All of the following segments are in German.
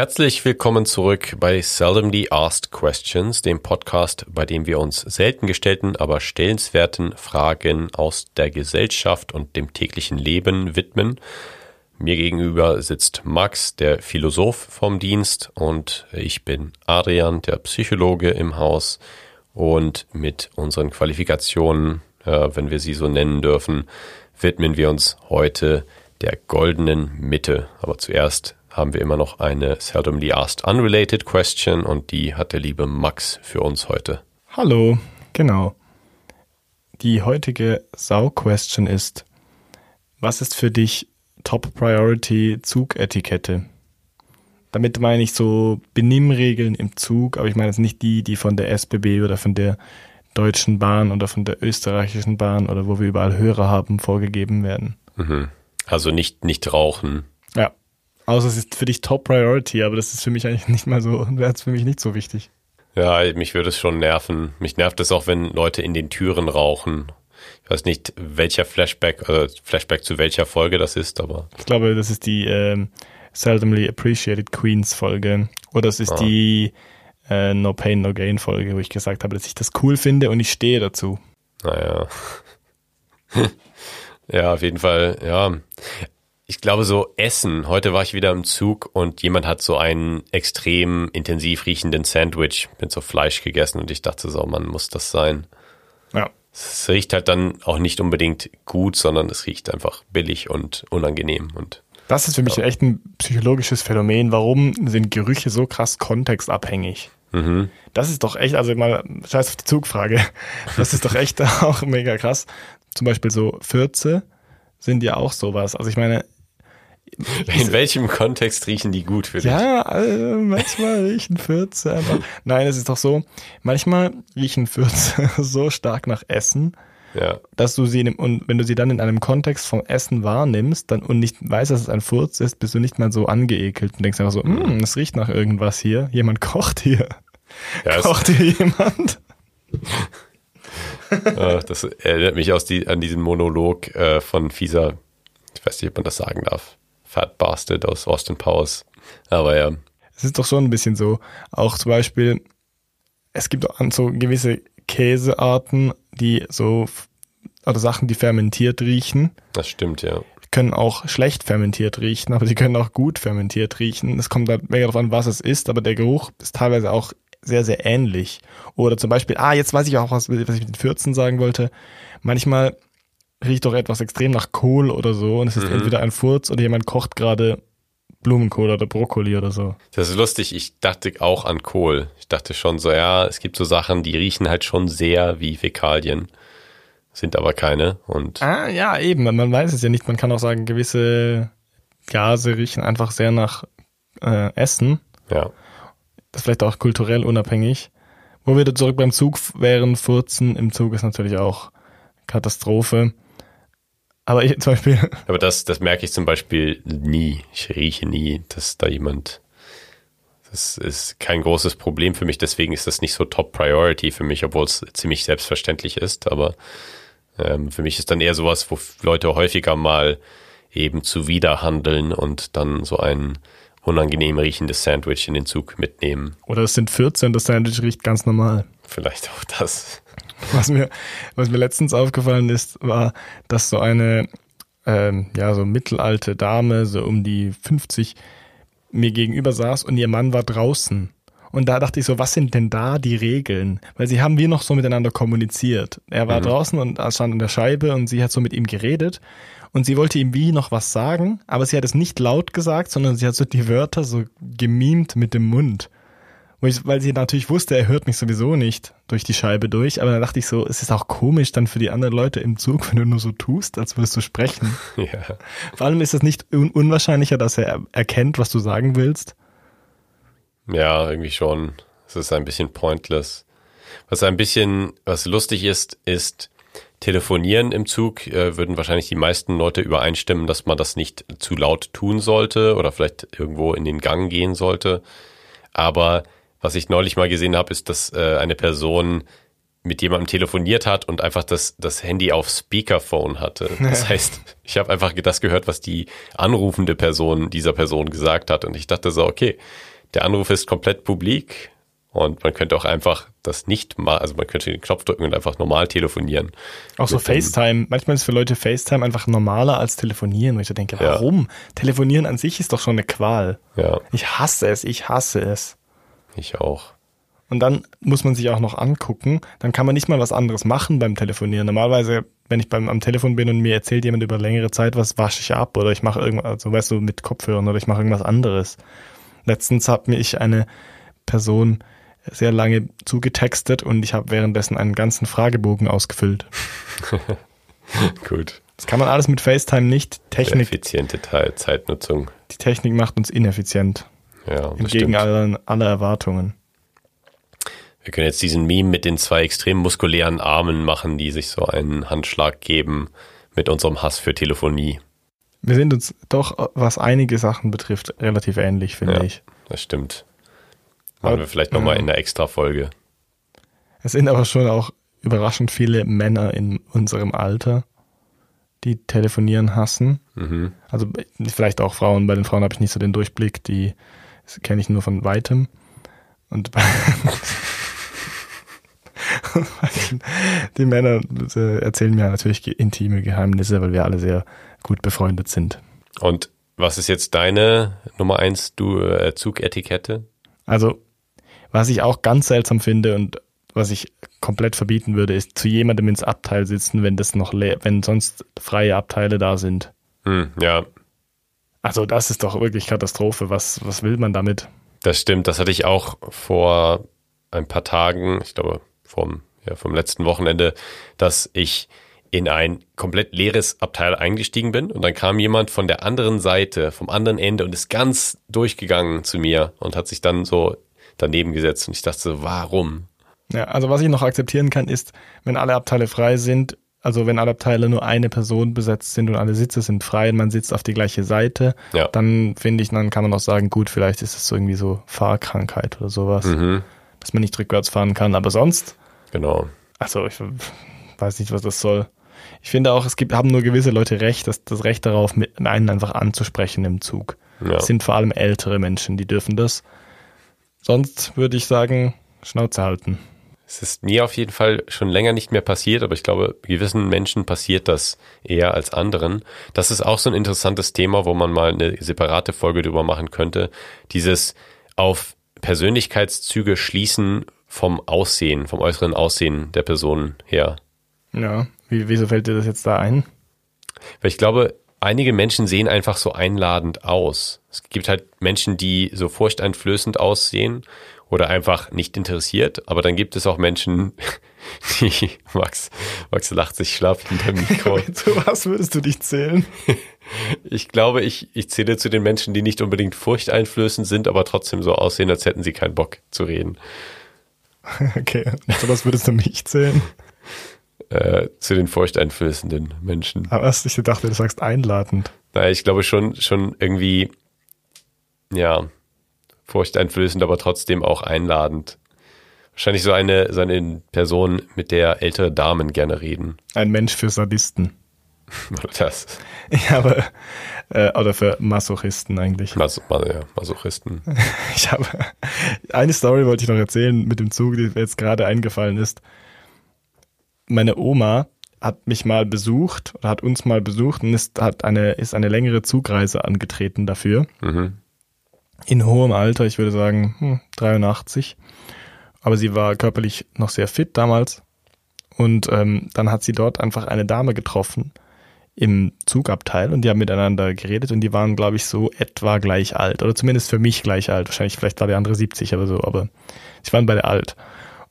Herzlich willkommen zurück bei Seldomly Asked Questions, dem Podcast, bei dem wir uns selten gestellten, aber stellenswerten Fragen aus der Gesellschaft und dem täglichen Leben widmen. Mir gegenüber sitzt Max, der Philosoph vom Dienst, und ich bin Adrian, der Psychologe im Haus. Und mit unseren Qualifikationen, äh, wenn wir sie so nennen dürfen, widmen wir uns heute der goldenen Mitte. Aber zuerst haben wir immer noch eine seldomly asked unrelated question und die hat der liebe Max für uns heute. Hallo, genau. Die heutige Sau-Question ist, was ist für dich Top Priority Zugetikette? Damit meine ich so Benimmregeln im Zug, aber ich meine jetzt nicht die, die von der SBB oder von der Deutschen Bahn oder von der österreichischen Bahn oder wo wir überall Hörer haben, vorgegeben werden. Mhm. Also nicht, nicht rauchen. Außer es ist für dich Top Priority, aber das ist für mich eigentlich nicht mal so, wäre es für mich nicht so wichtig. Ja, mich würde es schon nerven. Mich nervt es auch, wenn Leute in den Türen rauchen. Ich weiß nicht, welcher Flashback, äh, Flashback zu welcher Folge das ist, aber. Ich glaube, das ist die ähm, Seldomly Appreciated Queens Folge. Oder es ist ah. die äh, No Pain, No Gain Folge, wo ich gesagt habe, dass ich das cool finde und ich stehe dazu. Naja. ja, auf jeden Fall, ja ich glaube so Essen. Heute war ich wieder im Zug und jemand hat so einen extrem intensiv riechenden Sandwich mit so Fleisch gegessen und ich dachte so, man muss das sein. Ja. Es riecht halt dann auch nicht unbedingt gut, sondern es riecht einfach billig und unangenehm und das ist für mich ja. echt ein psychologisches Phänomen. Warum sind Gerüche so krass kontextabhängig? Mhm. Das ist doch echt, also mal scheiß auf die Zugfrage. Das ist doch echt auch mega krass. Zum Beispiel so Fürze sind ja auch sowas. Also ich meine, in welchem Kontext riechen die gut für dich? Ja, also manchmal riechen Fürze einfach. Nein, es ist doch so, manchmal riechen Fürze so stark nach Essen, ja. dass du sie, in, und wenn du sie dann in einem Kontext vom Essen wahrnimmst dann, und nicht weißt, dass es ein Furz ist, bist du nicht mal so angeekelt und denkst einfach so, mm, es riecht nach irgendwas hier. Jemand kocht hier. Ja, kocht hier jemand? Das erinnert mich aus die, an diesen Monolog äh, von Fieser. Ich weiß nicht, ob man das sagen darf. Fat Bastard aus Austin Powers. Aber ja. Es ist doch schon ein bisschen so. Auch zum Beispiel, es gibt auch so gewisse Käsearten, die so, oder Sachen, die fermentiert riechen. Das stimmt, ja. Können auch schlecht fermentiert riechen, aber sie können auch gut fermentiert riechen. Es kommt halt mega darauf an, was es ist, aber der Geruch ist teilweise auch sehr, sehr ähnlich. Oder zum Beispiel, ah, jetzt weiß ich auch, was, was ich mit den 14 sagen wollte. Manchmal riecht doch etwas extrem nach Kohl oder so und es ist mhm. entweder ein Furz oder jemand kocht gerade Blumenkohl oder Brokkoli oder so. Das ist lustig. Ich dachte auch an Kohl. Ich dachte schon so, ja, es gibt so Sachen, die riechen halt schon sehr wie Fäkalien, sind aber keine. Und ah, ja, eben. Man weiß es ja nicht. Man kann auch sagen, gewisse Gase riechen einfach sehr nach äh, Essen. Ja. Das ist vielleicht auch kulturell unabhängig. Wo wir zurück beim Zug wären, Furzen im Zug ist natürlich auch Katastrophe. Aber ich, zum Beispiel. Aber das, das merke ich zum Beispiel nie. Ich rieche nie, dass da jemand. Das ist kein großes Problem für mich, deswegen ist das nicht so Top Priority für mich, obwohl es ziemlich selbstverständlich ist. Aber ähm, für mich ist dann eher sowas, wo Leute häufiger mal eben zuwiderhandeln und dann so ein unangenehm riechendes Sandwich in den Zug mitnehmen. Oder es sind 14, das Sandwich riecht ganz normal. Vielleicht auch das. Was mir, was mir letztens aufgefallen ist, war, dass so eine, ähm, ja, so mittelalte Dame, so um die 50, mir gegenüber saß und ihr Mann war draußen. Und da dachte ich so, was sind denn da die Regeln? Weil sie haben wir noch so miteinander kommuniziert. Er war mhm. draußen und stand an der Scheibe und sie hat so mit ihm geredet und sie wollte ihm wie noch was sagen, aber sie hat es nicht laut gesagt, sondern sie hat so die Wörter so gemimt mit dem Mund. Ich, weil sie natürlich wusste, er hört mich sowieso nicht durch die Scheibe durch, aber dann dachte ich so, es ist auch komisch dann für die anderen Leute im Zug, wenn du nur so tust, als würdest du sprechen. Ja. Vor allem ist es nicht un unwahrscheinlicher, dass er erkennt, was du sagen willst. Ja, irgendwie schon. Es ist ein bisschen pointless. Was ein bisschen, was lustig ist, ist, Telefonieren im Zug äh, würden wahrscheinlich die meisten Leute übereinstimmen, dass man das nicht zu laut tun sollte oder vielleicht irgendwo in den Gang gehen sollte. Aber was ich neulich mal gesehen habe, ist, dass äh, eine Person mit jemandem telefoniert hat und einfach das, das Handy auf Speakerphone hatte. Das heißt, ich habe einfach das gehört, was die anrufende Person dieser Person gesagt hat. Und ich dachte so, okay, der Anruf ist komplett publik und man könnte auch einfach das nicht mal, also man könnte den Knopf drücken und einfach normal telefonieren. Auch so FaceTime. Manchmal ist für Leute FaceTime einfach normaler als telefonieren. Und ich denke, warum? Ja. Telefonieren an sich ist doch schon eine Qual. Ja. Ich hasse es, ich hasse es. Ich auch. Und dann muss man sich auch noch angucken. Dann kann man nicht mal was anderes machen beim Telefonieren. Normalerweise, wenn ich beim, am Telefon bin und mir erzählt jemand über längere Zeit was, wasche ich ab oder ich mache irgendwas, also weißt du, mit Kopfhörern oder ich mache irgendwas anderes. Letztens hat mir ich eine Person sehr lange zugetextet und ich habe währenddessen einen ganzen Fragebogen ausgefüllt. Gut. Das kann man alles mit FaceTime nicht. Technik. Effiziente Teil, Zeitnutzung. Die Technik macht uns ineffizient. Ja, Entgegen aller, aller Erwartungen. Wir können jetzt diesen Meme mit den zwei extrem muskulären Armen machen, die sich so einen Handschlag geben mit unserem Hass für Telefonie. Wir sind uns doch, was einige Sachen betrifft, relativ ähnlich, finde ja, ich. Das stimmt. Machen wir vielleicht nochmal in einer extra Folge. Es sind aber schon auch überraschend viele Männer in unserem Alter, die telefonieren hassen. Mhm. Also vielleicht auch Frauen. Bei den Frauen habe ich nicht so den Durchblick, die kenne ich nur von weitem. Und bei die Männer erzählen mir natürlich intime Geheimnisse, weil wir alle sehr gut befreundet sind. Und was ist jetzt deine Nummer eins du, äh, Zugetikette? Also, was ich auch ganz seltsam finde und was ich komplett verbieten würde, ist zu jemandem ins Abteil sitzen, wenn das noch wenn sonst freie Abteile da sind. Hm, ja. Also das ist doch wirklich Katastrophe. Was, was will man damit? Das stimmt, das hatte ich auch vor ein paar Tagen, ich glaube vom, ja, vom letzten Wochenende, dass ich in ein komplett leeres Abteil eingestiegen bin und dann kam jemand von der anderen Seite, vom anderen Ende und ist ganz durchgegangen zu mir und hat sich dann so daneben gesetzt und ich dachte so, warum? Ja, also was ich noch akzeptieren kann, ist, wenn alle Abteile frei sind, also wenn alle Abteile nur eine Person besetzt sind und alle Sitze sind frei und man sitzt auf die gleiche Seite, ja. dann finde ich, dann kann man auch sagen, gut, vielleicht ist es so irgendwie so Fahrkrankheit oder sowas, mhm. dass man nicht rückwärts fahren kann, aber sonst Genau. Also ich weiß nicht, was das soll. Ich finde auch, es gibt, haben nur gewisse Leute Recht, das, das Recht darauf, mit einen einfach anzusprechen im Zug. Ja. Das sind vor allem ältere Menschen, die dürfen das. Sonst würde ich sagen, Schnauze halten. Es ist mir auf jeden Fall schon länger nicht mehr passiert, aber ich glaube, gewissen Menschen passiert das eher als anderen. Das ist auch so ein interessantes Thema, wo man mal eine separate Folge drüber machen könnte. Dieses auf Persönlichkeitszüge schließen vom Aussehen, vom äußeren Aussehen der Person her. Ja, Wie, wieso fällt dir das jetzt da ein? Weil ich glaube, einige Menschen sehen einfach so einladend aus. Es gibt halt Menschen, die so furchteinflößend aussehen oder einfach nicht interessiert, aber dann gibt es auch Menschen, die Max, Max lacht sich schlapp hinter Mikro. Zu was würdest du dich zählen? Ich glaube, ich, ich zähle zu den Menschen, die nicht unbedingt furchteinflößend sind, aber trotzdem so aussehen, als hätten sie keinen Bock zu reden. Okay, zu was würdest du mich zählen? Äh, zu den furchteinflößenden Menschen. Aber was ich dachte, du sagst einladend. Naja, ich glaube schon, schon irgendwie, ja, furchteinflößend, aber trotzdem auch einladend. Wahrscheinlich so eine, so eine Person, mit der ältere Damen gerne reden. Ein Mensch für Sadisten. Oder das. Ja, aber, äh, oder für Masochisten eigentlich. Mas ja, Masochisten. Ich habe, eine Story wollte ich noch erzählen mit dem Zug, die mir jetzt gerade eingefallen ist. Meine Oma hat mich mal besucht oder hat uns mal besucht und ist, hat eine, ist eine längere Zugreise angetreten dafür. Mhm. In hohem Alter, ich würde sagen hm, 83. Aber sie war körperlich noch sehr fit damals. Und ähm, dann hat sie dort einfach eine Dame getroffen im Zugabteil und die haben miteinander geredet und die waren, glaube ich, so etwa gleich alt. Oder zumindest für mich gleich alt. Wahrscheinlich, vielleicht war der andere 70 oder so, aber sie waren beide alt.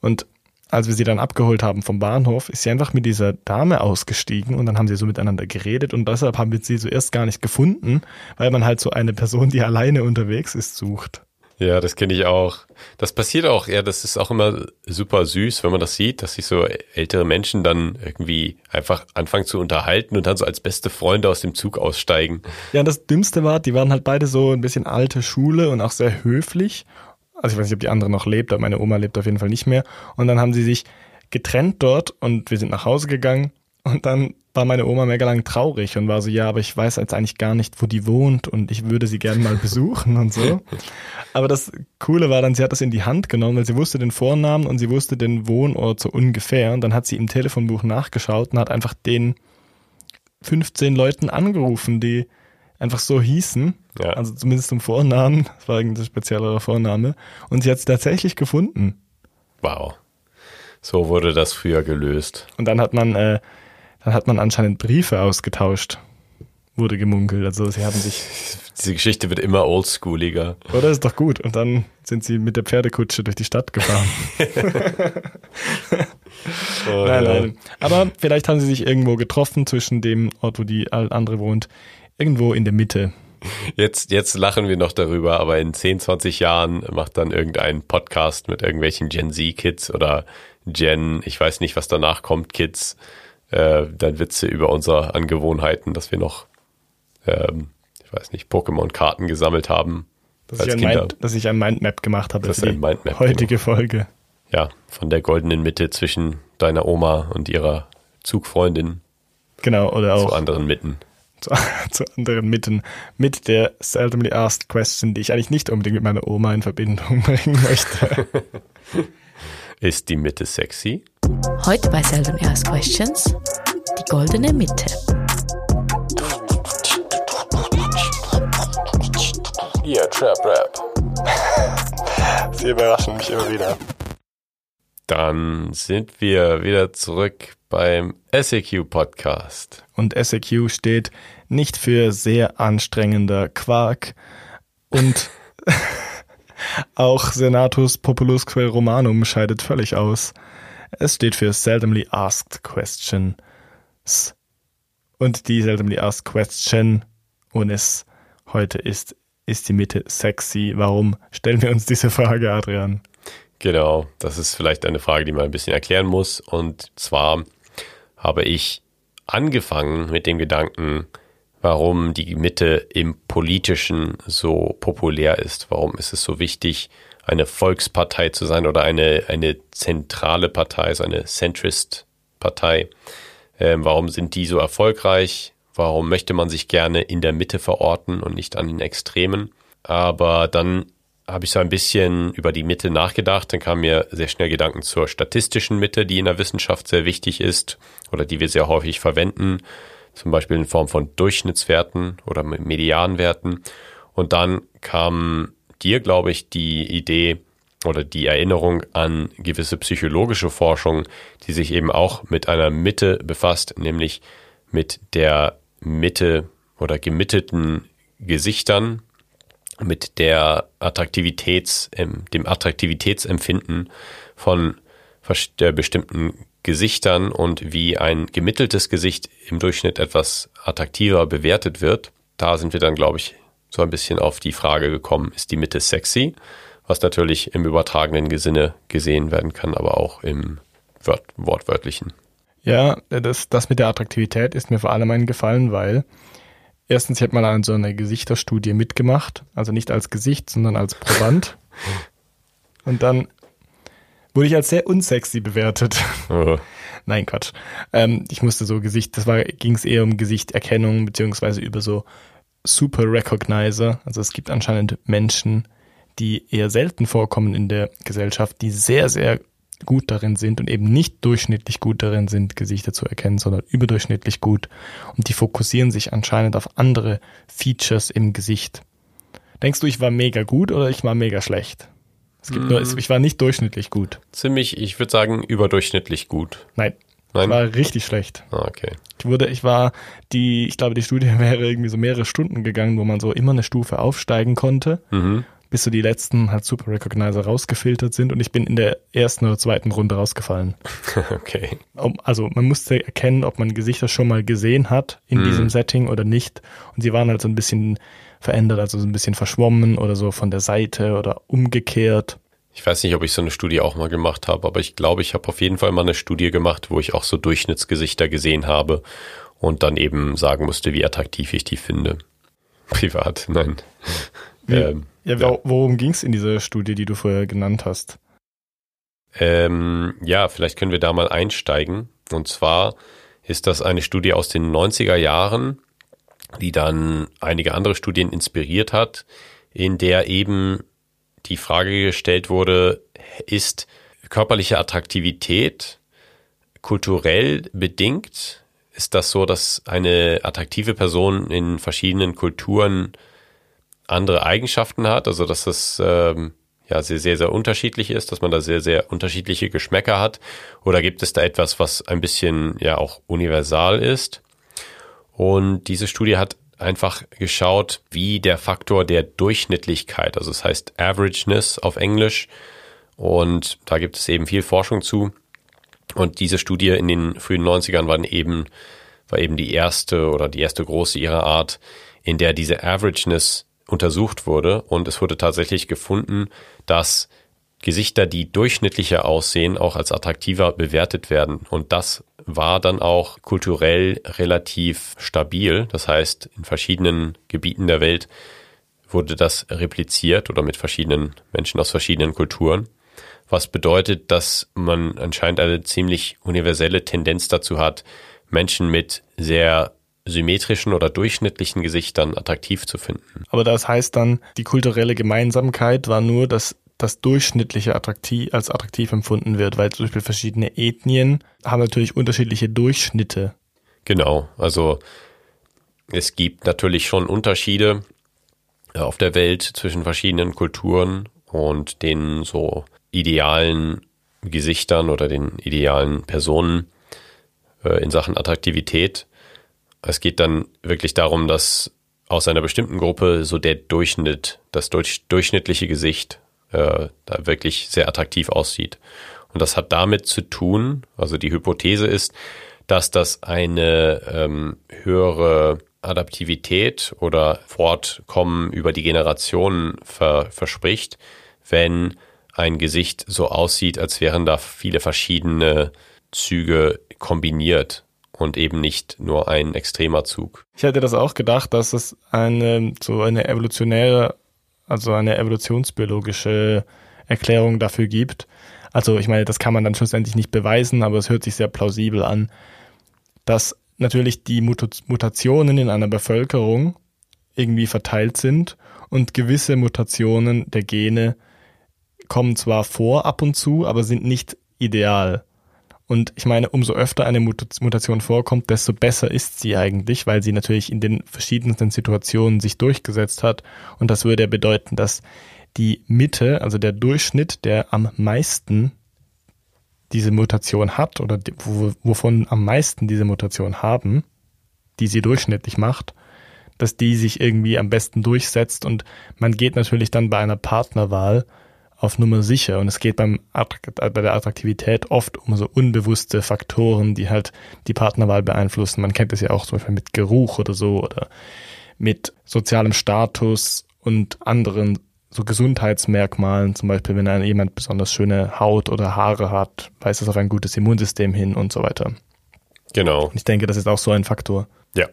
Und als wir sie dann abgeholt haben vom Bahnhof, ist sie einfach mit dieser Dame ausgestiegen und dann haben sie so miteinander geredet und deshalb haben wir sie zuerst gar nicht gefunden, weil man halt so eine Person, die alleine unterwegs ist, sucht. Ja, das kenne ich auch. Das passiert auch, ja, das ist auch immer super süß, wenn man das sieht, dass sich so ältere Menschen dann irgendwie einfach anfangen zu unterhalten und dann so als beste Freunde aus dem Zug aussteigen. Ja, das Dümmste war, die waren halt beide so ein bisschen alte Schule und auch sehr höflich. Also ich weiß nicht, ob die andere noch lebt, aber meine Oma lebt auf jeden Fall nicht mehr. Und dann haben sie sich getrennt dort und wir sind nach Hause gegangen und dann war meine Oma mega lang traurig und war so, ja, aber ich weiß jetzt eigentlich gar nicht, wo die wohnt und ich würde sie gerne mal besuchen und so. Aber das Coole war dann, sie hat das in die Hand genommen, weil sie wusste den Vornamen und sie wusste den Wohnort so ungefähr und dann hat sie im Telefonbuch nachgeschaut und hat einfach den 15 Leuten angerufen, die einfach so hießen. Ja. Also zumindest zum Vornamen. Das war irgendein speziellerer Vorname. Und sie hat es tatsächlich gefunden. Wow. So wurde das früher gelöst. Und dann hat man, äh, dann hat man anscheinend Briefe ausgetauscht. Wurde gemunkelt. Also sie haben sich. Diese Geschichte wird immer oldschooliger. Oder ist doch gut. Und dann sind sie mit der Pferdekutsche durch die Stadt gefahren. Oh, nein, nein. Aber vielleicht haben sie sich irgendwo getroffen zwischen dem Ort, wo die andere wohnt. Irgendwo in der Mitte. Jetzt, jetzt lachen wir noch darüber, aber in 10, 20 Jahren macht dann irgendein Podcast mit irgendwelchen Gen Z-Kids oder Gen, ich weiß nicht, was danach kommt, Kids, äh, dann Witze über unsere Angewohnheiten, dass wir noch, ähm, ich weiß nicht, Pokémon-Karten gesammelt haben. Dass, als ich. Mind, dass ich ein Mindmap gemacht habe Das ist ein die Mindmap, heutige Folge. Ja, von der goldenen Mitte zwischen deiner Oma und ihrer Zugfreundin Genau, oder zu auch anderen Mitten. zu, zu anderen Mitten mit der seldomly asked question, die ich eigentlich nicht unbedingt mit meiner Oma in Verbindung bringen möchte. Ist die Mitte sexy? Heute bei Seldom Asked Questions die goldene Mitte. Ja, Trap Rap. Sie überraschen mich immer wieder. Dann sind wir wieder zurück beim SAQ Podcast. Und SAQ steht nicht für sehr anstrengender Quark und auch Senatus Populusque Romanum scheidet völlig aus. Es steht für Seldomly Asked Questions. Und die Seldomly Asked Question und es heute ist, ist die Mitte sexy? Warum stellen wir uns diese Frage, Adrian? Genau, das ist vielleicht eine Frage, die man ein bisschen erklären muss. Und zwar habe ich angefangen mit dem Gedanken, warum die Mitte im Politischen so populär ist. Warum ist es so wichtig, eine Volkspartei zu sein oder eine, eine zentrale Partei, so eine Centrist-Partei? Ähm, warum sind die so erfolgreich? Warum möchte man sich gerne in der Mitte verorten und nicht an den Extremen? Aber dann habe ich so ein bisschen über die Mitte nachgedacht. Dann kamen mir sehr schnell Gedanken zur statistischen Mitte, die in der Wissenschaft sehr wichtig ist oder die wir sehr häufig verwenden, zum Beispiel in Form von Durchschnittswerten oder Medianwerten. Und dann kam dir, glaube ich, die Idee oder die Erinnerung an gewisse psychologische Forschung, die sich eben auch mit einer Mitte befasst, nämlich mit der Mitte oder gemitteten Gesichtern, mit der Attraktivitäts, ähm, dem Attraktivitätsempfinden von bestimmten Gesichtern und wie ein gemitteltes Gesicht im Durchschnitt etwas attraktiver bewertet wird. Da sind wir dann, glaube ich, so ein bisschen auf die Frage gekommen, ist die Mitte sexy? Was natürlich im übertragenen Sinne gesehen werden kann, aber auch im Wort wortwörtlichen. Ja, das, das mit der Attraktivität ist mir vor allem eingefallen, weil erstens, ich habe mal an so einer Gesichterstudie mitgemacht, also nicht als Gesicht, sondern als Proband. Und dann wurde ich als sehr unsexy bewertet. Äh, Nein, Quatsch. Ähm, ich musste so Gesicht, das war, ging es eher um Gesichterkennung, beziehungsweise über so Super Recognizer. Also es gibt anscheinend Menschen, die eher selten vorkommen in der Gesellschaft, die sehr, sehr gut darin sind und eben nicht durchschnittlich gut darin sind, Gesichter zu erkennen, sondern überdurchschnittlich gut. Und die fokussieren sich anscheinend auf andere Features im Gesicht. Denkst du, ich war mega gut oder ich war mega schlecht? Es gibt nur, ich war nicht durchschnittlich gut. ziemlich, ich würde sagen, überdurchschnittlich gut. Nein, Nein? ich war richtig schlecht. Ah, okay. Ich wurde, ich war, die, ich glaube, die Studie wäre irgendwie so mehrere Stunden gegangen, wo man so immer eine Stufe aufsteigen konnte, Mhm. Bis so die letzten halt Super Recognizer rausgefiltert sind und ich bin in der ersten oder zweiten Runde rausgefallen. Okay. Also man musste erkennen, ob man Gesichter schon mal gesehen hat in Mhm. diesem Setting oder nicht. Und sie waren halt so ein bisschen verändert, also so ein bisschen verschwommen oder so von der Seite oder umgekehrt. Ich weiß nicht, ob ich so eine Studie auch mal gemacht habe, aber ich glaube, ich habe auf jeden Fall mal eine Studie gemacht, wo ich auch so Durchschnittsgesichter gesehen habe und dann eben sagen musste, wie attraktiv ich die finde. Privat, nein. Ähm, Ja, Ja. wo- worum ging es in dieser Studie, die du vorher genannt hast? Ähm, ja, vielleicht können wir da mal einsteigen. Und zwar ist das eine Studie aus den 90er Jahren, die dann einige andere Studien inspiriert hat, in der eben die Frage gestellt wurde, ist körperliche Attraktivität kulturell bedingt? Ist das so, dass eine attraktive Person in verschiedenen Kulturen andere Eigenschaften hat? Also dass das ähm, ja sehr, sehr, sehr unterschiedlich ist, dass man da sehr, sehr unterschiedliche Geschmäcker hat? Oder gibt es da etwas, was ein bisschen ja auch universal ist? Und diese Studie hat einfach geschaut, wie der Faktor der Durchschnittlichkeit, also es das heißt Averageness auf Englisch, und da gibt es eben viel Forschung zu. Und diese Studie in den frühen 90ern war eben, war eben die erste oder die erste große ihrer Art, in der diese Averageness untersucht wurde. Und es wurde tatsächlich gefunden, dass Gesichter, die durchschnittlicher aussehen, auch als attraktiver bewertet werden. Und das war dann auch kulturell relativ stabil. Das heißt, in verschiedenen Gebieten der Welt wurde das repliziert oder mit verschiedenen Menschen aus verschiedenen Kulturen. Was bedeutet, dass man anscheinend eine ziemlich universelle Tendenz dazu hat, Menschen mit sehr symmetrischen oder durchschnittlichen Gesichtern attraktiv zu finden. Aber das heißt dann, die kulturelle Gemeinsamkeit war nur, dass das Durchschnittliche attraktiv, als attraktiv empfunden wird, weil zum Beispiel verschiedene Ethnien haben natürlich unterschiedliche Durchschnitte. Genau, also es gibt natürlich schon Unterschiede äh, auf der Welt zwischen verschiedenen Kulturen und den so idealen Gesichtern oder den idealen Personen äh, in Sachen Attraktivität. Es geht dann wirklich darum, dass aus einer bestimmten Gruppe so der Durchschnitt, das durch, durchschnittliche Gesicht äh, da wirklich sehr attraktiv aussieht. Und das hat damit zu tun, also die Hypothese ist, dass das eine ähm, höhere Adaptivität oder Fortkommen über die Generationen ver verspricht, wenn ein Gesicht so aussieht, als wären da viele verschiedene Züge kombiniert und eben nicht nur ein extremer Zug. Ich hätte das auch gedacht, dass es eine so eine evolutionäre also eine evolutionsbiologische Erklärung dafür gibt. Also ich meine, das kann man dann schlussendlich nicht beweisen, aber es hört sich sehr plausibel an, dass natürlich die Mutationen in einer Bevölkerung irgendwie verteilt sind und gewisse Mutationen der Gene kommen zwar vor ab und zu, aber sind nicht ideal. Und ich meine, umso öfter eine Mutation vorkommt, desto besser ist sie eigentlich, weil sie natürlich in den verschiedensten Situationen sich durchgesetzt hat. Und das würde ja bedeuten, dass die Mitte, also der Durchschnitt, der am meisten diese Mutation hat oder wovon am meisten diese Mutation haben, die sie durchschnittlich macht, dass die sich irgendwie am besten durchsetzt und man geht natürlich dann bei einer Partnerwahl auf Nummer sicher. Und es geht beim bei der Attraktivität oft um so unbewusste Faktoren, die halt die Partnerwahl beeinflussen. Man kennt es ja auch zum Beispiel mit Geruch oder so oder mit sozialem Status und anderen so Gesundheitsmerkmalen, zum Beispiel wenn jemand besonders schöne Haut oder Haare hat, weist das auf ein gutes Immunsystem hin und so weiter. Genau. Und ich denke, das ist auch so ein Faktor. Ja,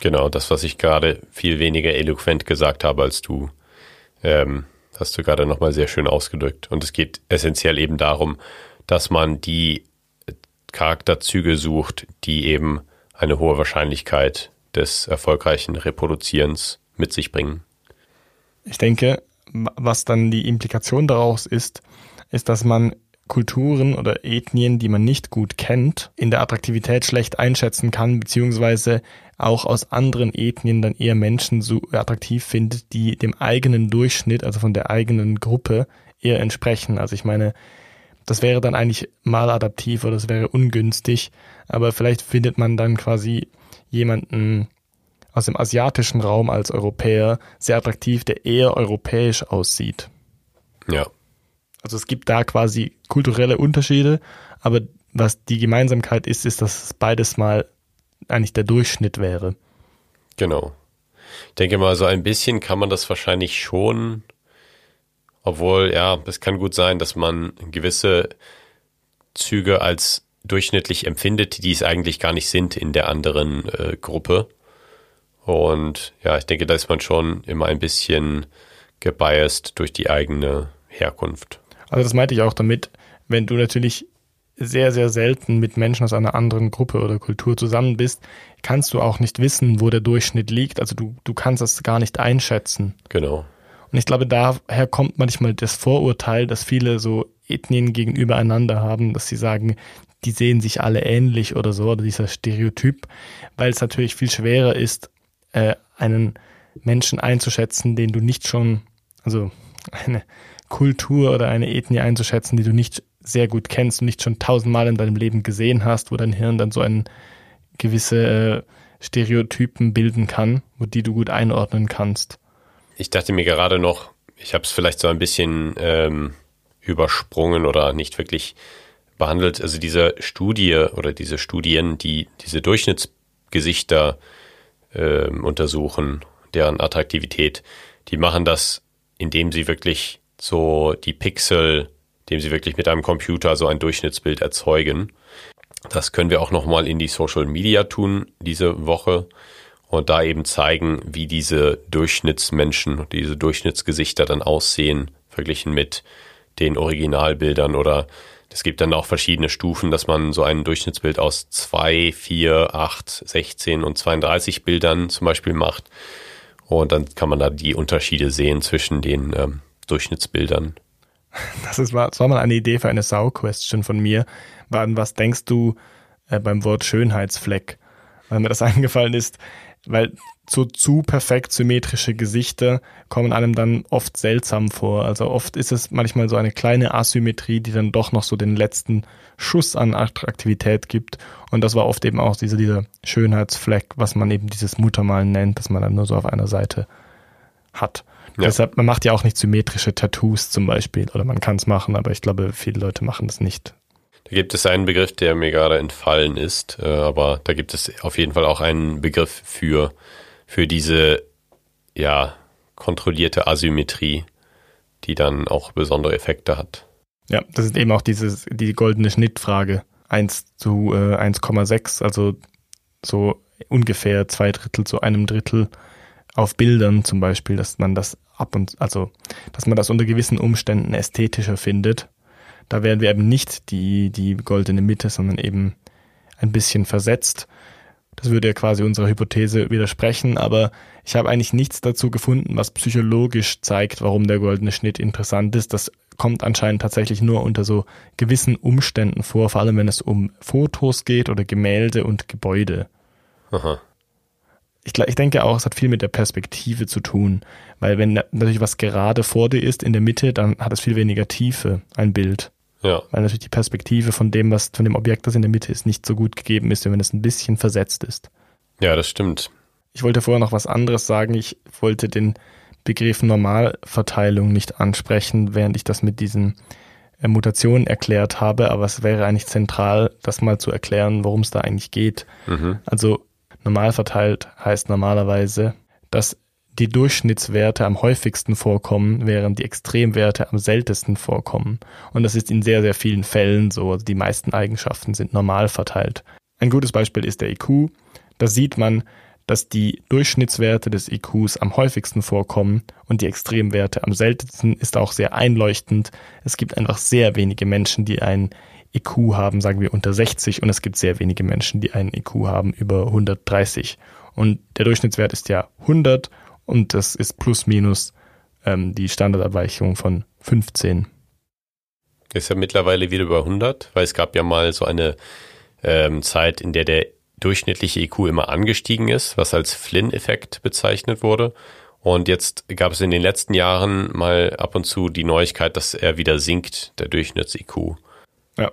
genau. Das, was ich gerade viel weniger eloquent gesagt habe als du. Ähm, hast du gerade nochmal sehr schön ausgedrückt. Und es geht essentiell eben darum, dass man die Charakterzüge sucht, die eben eine hohe Wahrscheinlichkeit des erfolgreichen Reproduzierens mit sich bringen. Ich denke, was dann die Implikation daraus ist, ist, dass man Kulturen oder Ethnien, die man nicht gut kennt, in der Attraktivität schlecht einschätzen kann, beziehungsweise auch aus anderen Ethnien dann eher Menschen so attraktiv findet, die dem eigenen Durchschnitt, also von der eigenen Gruppe, eher entsprechen. Also ich meine, das wäre dann eigentlich mal adaptiv oder das wäre ungünstig, aber vielleicht findet man dann quasi jemanden aus dem asiatischen Raum als Europäer sehr attraktiv, der eher europäisch aussieht. Ja, also es gibt da quasi kulturelle Unterschiede, aber was die Gemeinsamkeit ist, ist, dass es beides mal eigentlich der Durchschnitt wäre. Genau. Ich denke mal, so ein bisschen kann man das wahrscheinlich schon, obwohl, ja, es kann gut sein, dass man gewisse Züge als durchschnittlich empfindet, die es eigentlich gar nicht sind in der anderen äh, Gruppe. Und ja, ich denke, da ist man schon immer ein bisschen gebiased durch die eigene Herkunft. Also das meinte ich auch damit, wenn du natürlich sehr, sehr selten mit Menschen aus einer anderen Gruppe oder Kultur zusammen bist, kannst du auch nicht wissen, wo der Durchschnitt liegt. Also du, du kannst das gar nicht einschätzen. Genau. Und ich glaube, daher kommt manchmal das Vorurteil, dass viele so Ethnien gegenüber einander haben, dass sie sagen, die sehen sich alle ähnlich oder so, oder dieser Stereotyp, weil es natürlich viel schwerer ist, äh, einen Menschen einzuschätzen, den du nicht schon, also eine Kultur oder eine Ethnie einzuschätzen, die du nicht sehr gut kennst und nicht schon tausendmal in deinem Leben gesehen hast, wo dein Hirn dann so ein gewisse äh, Stereotypen bilden kann, wo die du gut einordnen kannst. Ich dachte mir gerade noch, ich habe es vielleicht so ein bisschen ähm, übersprungen oder nicht wirklich behandelt. Also diese Studie oder diese Studien, die diese Durchschnittsgesichter äh, untersuchen, deren Attraktivität, die machen das, indem sie wirklich so die Pixel, indem sie wirklich mit einem Computer so ein Durchschnittsbild erzeugen. Das können wir auch nochmal in die Social Media tun diese Woche und da eben zeigen, wie diese Durchschnittsmenschen, diese Durchschnittsgesichter dann aussehen, verglichen mit den Originalbildern oder es gibt dann auch verschiedene Stufen, dass man so ein Durchschnittsbild aus 2, 4, 8, 16 und 32 Bildern zum Beispiel macht. Und dann kann man da die Unterschiede sehen zwischen den ähm, Durchschnittsbildern. Das, ist, das war mal eine Idee für eine Sau-Question von mir. Was denkst du äh, beim Wort Schönheitsfleck? Weil mir das eingefallen ist, weil so zu perfekt symmetrische Gesichter kommen einem dann oft seltsam vor. Also oft ist es manchmal so eine kleine Asymmetrie, die dann doch noch so den letzten Schuss an Attraktivität gibt. Und das war oft eben auch dieser, dieser Schönheitsfleck, was man eben dieses Muttermalen nennt, dass man dann nur so auf einer Seite hat. Ja. Deshalb, man macht ja auch nicht symmetrische Tattoos zum Beispiel. Oder man kann es machen, aber ich glaube, viele Leute machen das nicht. Da gibt es einen Begriff, der mir gerade entfallen ist, äh, aber da gibt es auf jeden Fall auch einen Begriff für, für diese, ja, kontrollierte Asymmetrie, die dann auch besondere Effekte hat. Ja, das ist eben auch dieses, die goldene Schnittfrage. 1 zu äh, 1,6, also so ungefähr zwei Drittel zu einem Drittel auf Bildern zum Beispiel, dass man das ab und, also, dass man das unter gewissen Umständen ästhetischer findet da wären wir eben nicht die, die goldene Mitte, sondern eben ein bisschen versetzt. Das würde ja quasi unserer Hypothese widersprechen, aber ich habe eigentlich nichts dazu gefunden, was psychologisch zeigt, warum der goldene Schnitt interessant ist. Das kommt anscheinend tatsächlich nur unter so gewissen Umständen vor, vor allem wenn es um Fotos geht oder Gemälde und Gebäude. Aha. Ich, ich denke auch, es hat viel mit der Perspektive zu tun, weil wenn natürlich was gerade vor dir ist in der Mitte, dann hat es viel weniger Tiefe, ein Bild. Ja. Weil natürlich die Perspektive von dem, was von dem Objekt, das in der Mitte ist, nicht so gut gegeben ist, wenn es ein bisschen versetzt ist. Ja, das stimmt. Ich wollte vorher noch was anderes sagen. Ich wollte den Begriff Normalverteilung nicht ansprechen, während ich das mit diesen äh, Mutationen erklärt habe, aber es wäre eigentlich zentral, das mal zu erklären, worum es da eigentlich geht. Mhm. Also normal verteilt heißt normalerweise, dass die Durchschnittswerte am häufigsten vorkommen, während die Extremwerte am seltensten vorkommen. Und das ist in sehr, sehr vielen Fällen so. Also die meisten Eigenschaften sind normal verteilt. Ein gutes Beispiel ist der IQ. Da sieht man, dass die Durchschnittswerte des IQs am häufigsten vorkommen und die Extremwerte am seltensten ist auch sehr einleuchtend. Es gibt einfach sehr wenige Menschen, die ein IQ haben, sagen wir unter 60 und es gibt sehr wenige Menschen, die einen IQ haben über 130. Und der Durchschnittswert ist ja 100 und das ist plus minus ähm, die Standardabweichung von 15. Ist ja mittlerweile wieder über 100, weil es gab ja mal so eine ähm, Zeit, in der der durchschnittliche IQ immer angestiegen ist, was als Flynn-Effekt bezeichnet wurde. Und jetzt gab es in den letzten Jahren mal ab und zu die Neuigkeit, dass er wieder sinkt, der Durchschnitts-IQ. Ja.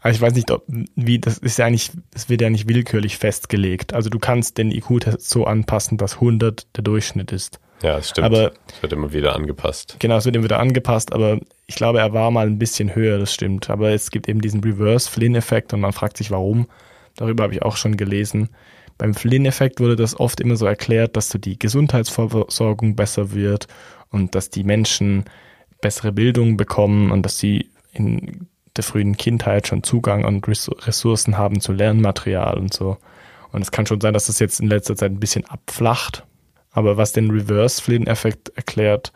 Also ich weiß nicht, ob, wie, das ist ja eigentlich, das wird ja nicht willkürlich festgelegt. Also du kannst den IQ-Test so anpassen, dass 100 der Durchschnitt ist. Ja, das stimmt. Aber es wird immer wieder angepasst. Genau, es wird immer wieder angepasst, aber ich glaube, er war mal ein bisschen höher, das stimmt. Aber es gibt eben diesen Reverse-Flynn-Effekt und man fragt sich, warum. Darüber habe ich auch schon gelesen. Beim Flynn-Effekt wurde das oft immer so erklärt, dass so die Gesundheitsversorgung besser wird und dass die Menschen bessere Bildung bekommen und dass sie in der frühen Kindheit schon Zugang und Ressourcen haben zu Lernmaterial und so. Und es kann schon sein, dass das jetzt in letzter Zeit ein bisschen abflacht. Aber was den Reverse-Flynn-Effekt erklärt,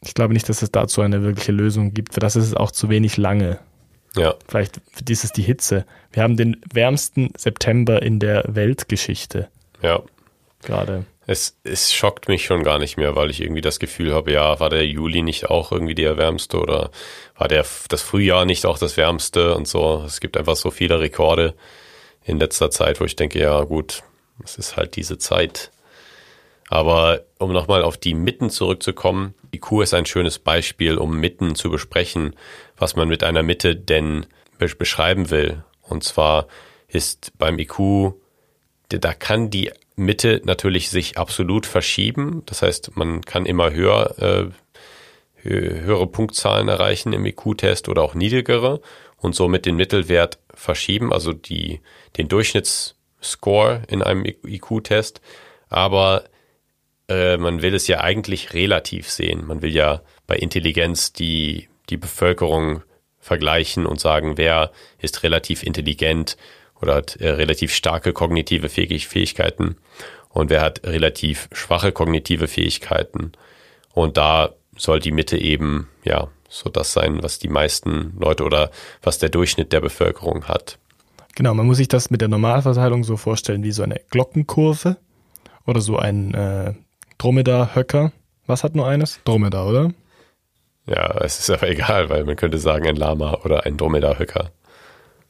ich glaube nicht, dass es dazu eine wirkliche Lösung gibt. Für das ist es auch zu wenig lange. Ja, Vielleicht ist es die Hitze. Wir haben den wärmsten September in der Weltgeschichte ja. gerade. Es, es schockt mich schon gar nicht mehr, weil ich irgendwie das Gefühl habe, ja, war der Juli nicht auch irgendwie der wärmste oder war der das Frühjahr nicht auch das wärmste und so. Es gibt einfach so viele Rekorde in letzter Zeit, wo ich denke, ja gut, es ist halt diese Zeit. Aber um nochmal auf die Mitten zurückzukommen, IQ ist ein schönes Beispiel, um Mitten zu besprechen, was man mit einer Mitte denn be- beschreiben will. Und zwar ist beim IQ, da kann die Mitte natürlich sich absolut verschieben. Das heißt, man kann immer höher, äh, hö- höhere Punktzahlen erreichen im IQ-Test oder auch niedrigere und somit den Mittelwert verschieben, also die, den Durchschnittsscore in einem IQ-Test. Aber äh, man will es ja eigentlich relativ sehen. Man will ja bei Intelligenz die, die Bevölkerung vergleichen und sagen, wer ist relativ intelligent oder hat äh, relativ starke kognitive Fähig Fähigkeiten und wer hat relativ schwache kognitive Fähigkeiten. Und da soll die Mitte eben, ja, so das sein, was die meisten Leute oder was der Durchschnitt der Bevölkerung hat. Genau, man muss sich das mit der Normalverteilung so vorstellen wie so eine Glockenkurve oder so ein äh, Dromedar-Höcker. Was hat nur eines? Dromedar, oder? Ja, es ist aber egal, weil man könnte sagen ein Lama oder ein Dromedar-Höcker.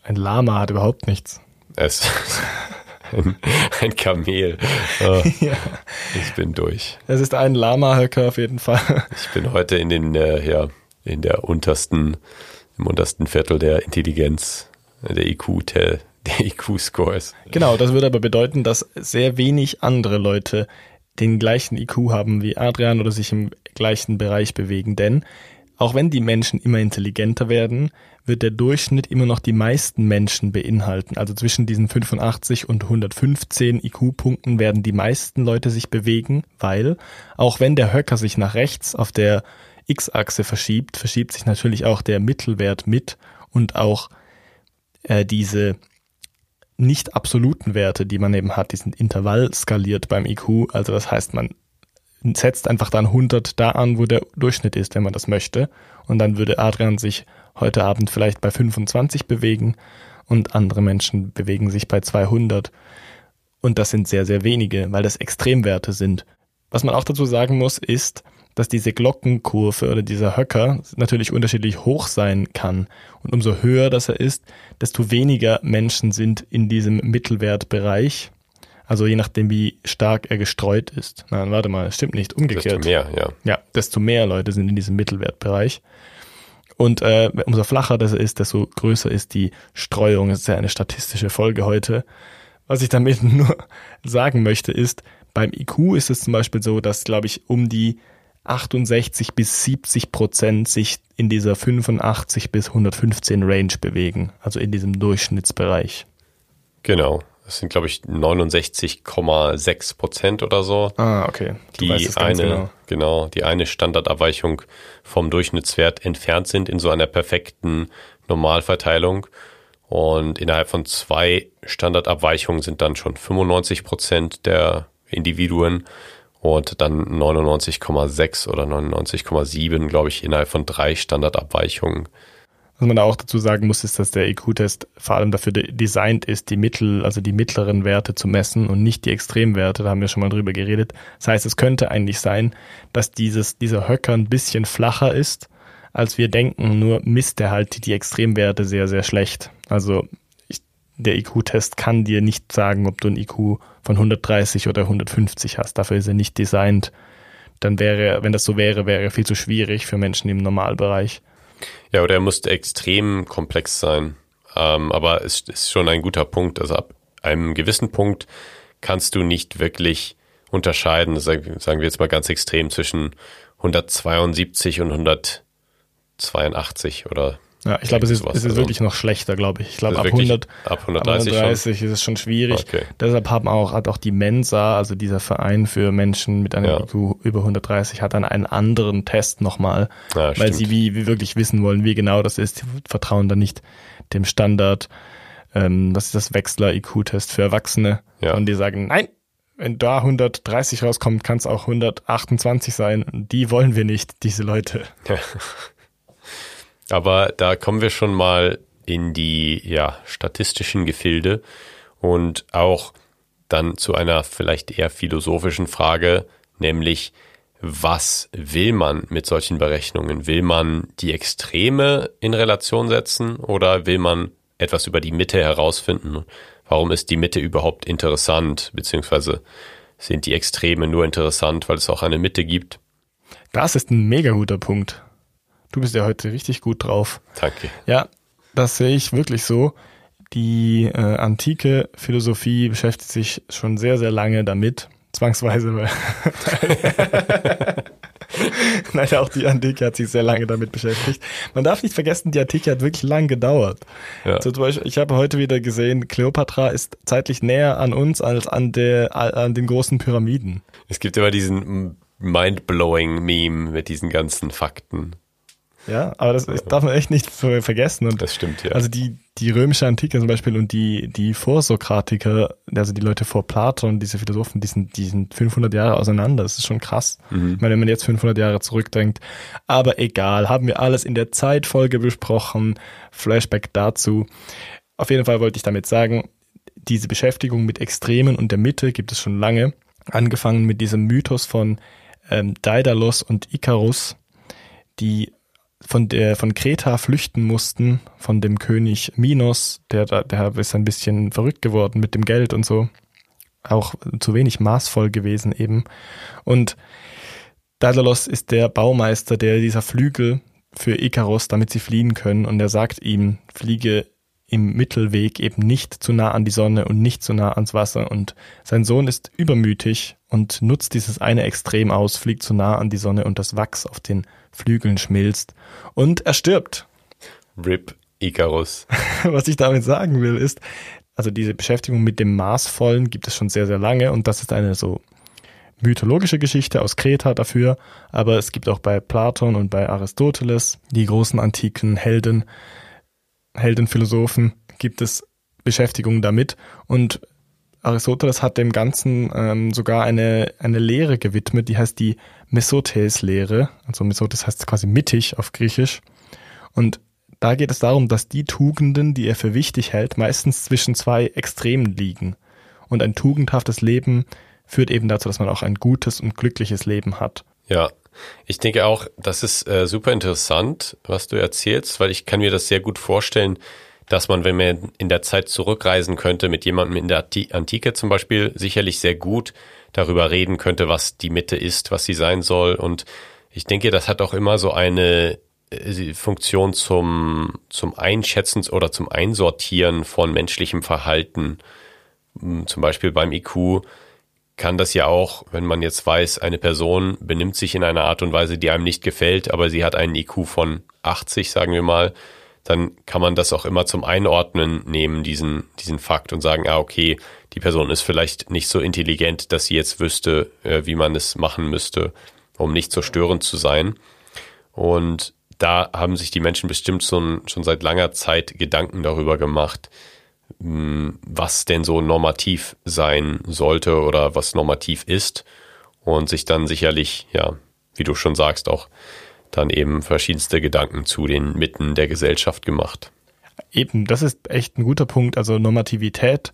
Ein Lama hat überhaupt nichts. Es ein, ein Kamel. Oh, Ja. ich bin durch. Es ist ein Lama-Höcker auf jeden Fall. Ich bin heute in den, äh, ja, in der untersten, im untersten Viertel der Intelligenz, der IQ, der, der IQ-Scores. Genau, das würde aber bedeuten, dass sehr wenig andere Leute den gleichen IQ haben wie Adrian oder sich im gleichen Bereich bewegen. Denn auch wenn die Menschen immer intelligenter werden, wird der Durchschnitt immer noch die meisten Menschen beinhalten. Also zwischen diesen 85 und 115 IQ-Punkten werden die meisten Leute sich bewegen, weil auch wenn der Höcker sich nach rechts auf der X-Achse verschiebt, verschiebt sich natürlich auch der Mittelwert mit und auch äh, diese nicht absoluten Werte, die man eben hat, die sind Intervall skaliert beim IQ. Also das heißt, man setzt einfach dann 100 da an, wo der Durchschnitt ist, wenn man das möchte. Und dann würde Adrian sich heute Abend vielleicht bei 25 bewegen und andere Menschen bewegen sich bei 200. Und das sind sehr, sehr wenige, weil das Extremwerte sind. Was man auch dazu sagen muss, ist, dass diese Glockenkurve oder dieser Höcker natürlich unterschiedlich hoch sein kann. Und umso höher das er ist, desto weniger Menschen sind in diesem Mittelwertbereich. Also je nachdem, wie stark er gestreut ist. Nein, warte mal, es stimmt nicht. Desto Umgekehrt. mehr, ja. Ja, desto mehr Leute sind in diesem Mittelwertbereich. Und äh, umso flacher das ist, desto größer ist die Streuung. Das ist ja eine statistische Folge heute. Was ich damit nur sagen möchte, ist, beim IQ ist es zum Beispiel so, dass, glaube ich, um die 68 bis 70 Prozent sich in dieser 85 bis 115 Range bewegen, also in diesem Durchschnittsbereich. Genau. Das sind, glaube ich, 69,6 Prozent oder so. Ah, okay. Du die eine, genau. genau, die eine Standardabweichung vom Durchschnittswert entfernt sind in so einer perfekten Normalverteilung. Und innerhalb von zwei Standardabweichungen sind dann schon 95 Prozent der Individuen und dann 99,6 oder 99,7, glaube ich, innerhalb von drei Standardabweichungen. Was man da auch dazu sagen muss, ist, dass der IQ-Test vor allem dafür de designt ist, die Mittel, also die mittleren Werte zu messen und nicht die Extremwerte. Da haben wir schon mal drüber geredet. Das heißt, es könnte eigentlich sein, dass dieses, dieser Höcker ein bisschen flacher ist, als wir denken. Nur misst er halt die Extremwerte sehr, sehr schlecht. Also ich, der IQ-Test kann dir nicht sagen, ob du ein IQ von 130 oder 150 hast. Dafür ist er nicht designt. Dann wäre, wenn das so wäre, wäre er viel zu schwierig für Menschen im Normalbereich. Ja, oder er muss extrem komplex sein. Ähm, aber es ist schon ein guter Punkt. Also ab einem gewissen Punkt kannst du nicht wirklich unterscheiden, sag- sagen wir jetzt mal ganz extrem, zwischen 172 und 182 oder Ja, ich glaube, es ist, es ist Also, wirklich noch schlechter, glaube ich. Ich glaube, ab wirklich 100, ab 130 schon. 130 ist es schon schwierig. Okay. Deshalb haben auch, hat auch die Mensa, also dieser Verein für Menschen mit einem Ja. IQ über 130, hat dann einen anderen Test nochmal, Ja, weil stimmt. sie wie, wie wirklich wissen wollen, wie genau das ist. Sie vertrauen dann nicht dem Standard, ähm, was ist das Wechsler-IQ-Test für Erwachsene. Ja. Und die sagen, nein, wenn da 130 rauskommt, kann es auch 128 sein. Die wollen wir nicht, diese Leute. Aber da kommen wir schon mal in die ja, statistischen Gefilde und auch dann zu einer vielleicht eher philosophischen Frage, nämlich was will man mit solchen Berechnungen? Will man die Extreme in Relation setzen oder will man etwas über die Mitte herausfinden? Warum ist die Mitte überhaupt interessant? Beziehungsweise sind die Extreme nur interessant, weil es auch eine Mitte gibt? Das ist ein mega guter Punkt. Du bist ja heute richtig gut drauf. Danke. Ja, das sehe ich wirklich so. Die äh, antike Philosophie beschäftigt sich schon sehr, sehr lange damit. Zwangsweise, weil Nein, auch die Antike hat sich sehr lange damit beschäftigt. Man darf nicht vergessen, die Antike hat wirklich lang gedauert. Ja. Also zum Beispiel, ich habe heute wieder gesehen, Kleopatra ist zeitlich näher an uns als an, der, an den großen Pyramiden. Es gibt immer diesen mind-blowing Meme mit diesen ganzen Fakten. Ja, aber das, das darf man echt nicht vergessen. Und das stimmt, ja. Also die, die römische Antike zum Beispiel und die, die Vorsokratiker, also die Leute vor Platon, diese Philosophen, die sind, die sind 500 Jahre auseinander. Das ist schon krass. Mhm. Ich meine, wenn man jetzt 500 Jahre zurückdenkt. Aber egal, haben wir alles in der Zeitfolge besprochen. Flashback dazu. Auf jeden Fall wollte ich damit sagen, diese Beschäftigung mit Extremen und der Mitte gibt es schon lange. Angefangen mit diesem Mythos von ähm, Daedalus und Icarus, die von der von Kreta flüchten mussten, von dem König Minos, der der ist ein bisschen verrückt geworden mit dem Geld und so, auch zu wenig maßvoll gewesen eben. Und Daedalus ist der Baumeister, der dieser Flügel für Ikarus, damit sie fliehen können, und er sagt ihm, fliege im Mittelweg eben nicht zu nah an die Sonne und nicht zu nah ans Wasser. Und sein Sohn ist übermütig und nutzt dieses eine Extrem aus, fliegt zu nah an die Sonne und das Wachs auf den Flügeln schmilzt und er stirbt. Rip Icarus. Was ich damit sagen will, ist, also diese Beschäftigung mit dem Maßvollen gibt es schon sehr, sehr lange und das ist eine so mythologische Geschichte aus Kreta dafür, aber es gibt auch bei Platon und bei Aristoteles, die großen antiken Helden, Heldenphilosophen gibt es Beschäftigung damit und Aristoteles hat dem Ganzen ähm, sogar eine, eine Lehre gewidmet, die heißt die Mesotes-Lehre. Also Mesotes heißt quasi mittig auf Griechisch. Und da geht es darum, dass die Tugenden, die er für wichtig hält, meistens zwischen zwei Extremen liegen. Und ein tugendhaftes Leben führt eben dazu, dass man auch ein gutes und glückliches Leben hat. Ja, ich denke auch, das ist äh, super interessant, was du erzählst, weil ich kann mir das sehr gut vorstellen, dass man, wenn man in der Zeit zurückreisen könnte, mit jemandem in der Antike zum Beispiel, sicherlich sehr gut darüber reden könnte, was die Mitte ist, was sie sein soll. Und ich denke, das hat auch immer so eine äh, Funktion zum, zum Einschätzen oder zum Einsortieren von menschlichem Verhalten. Hm, zum Beispiel beim IQ kann das ja auch, wenn man jetzt weiß, eine Person benimmt sich in einer Art und Weise, die einem nicht gefällt, aber sie hat einen IQ von 80, sagen wir mal, dann kann man das auch immer zum Einordnen nehmen, diesen, diesen Fakt und sagen, ah, okay, die Person ist vielleicht nicht so intelligent, dass sie jetzt wüsste, äh, wie man es machen müsste, um nicht so störend zu sein. Und da haben sich die Menschen bestimmt schon, schon seit langer Zeit Gedanken darüber gemacht, was denn so normativ sein sollte oder was normativ ist und sich dann sicherlich, ja, wie du schon sagst, auch dann eben verschiedenste Gedanken zu den Mitten der Gesellschaft gemacht. Eben, das ist echt ein guter Punkt. Also Normativität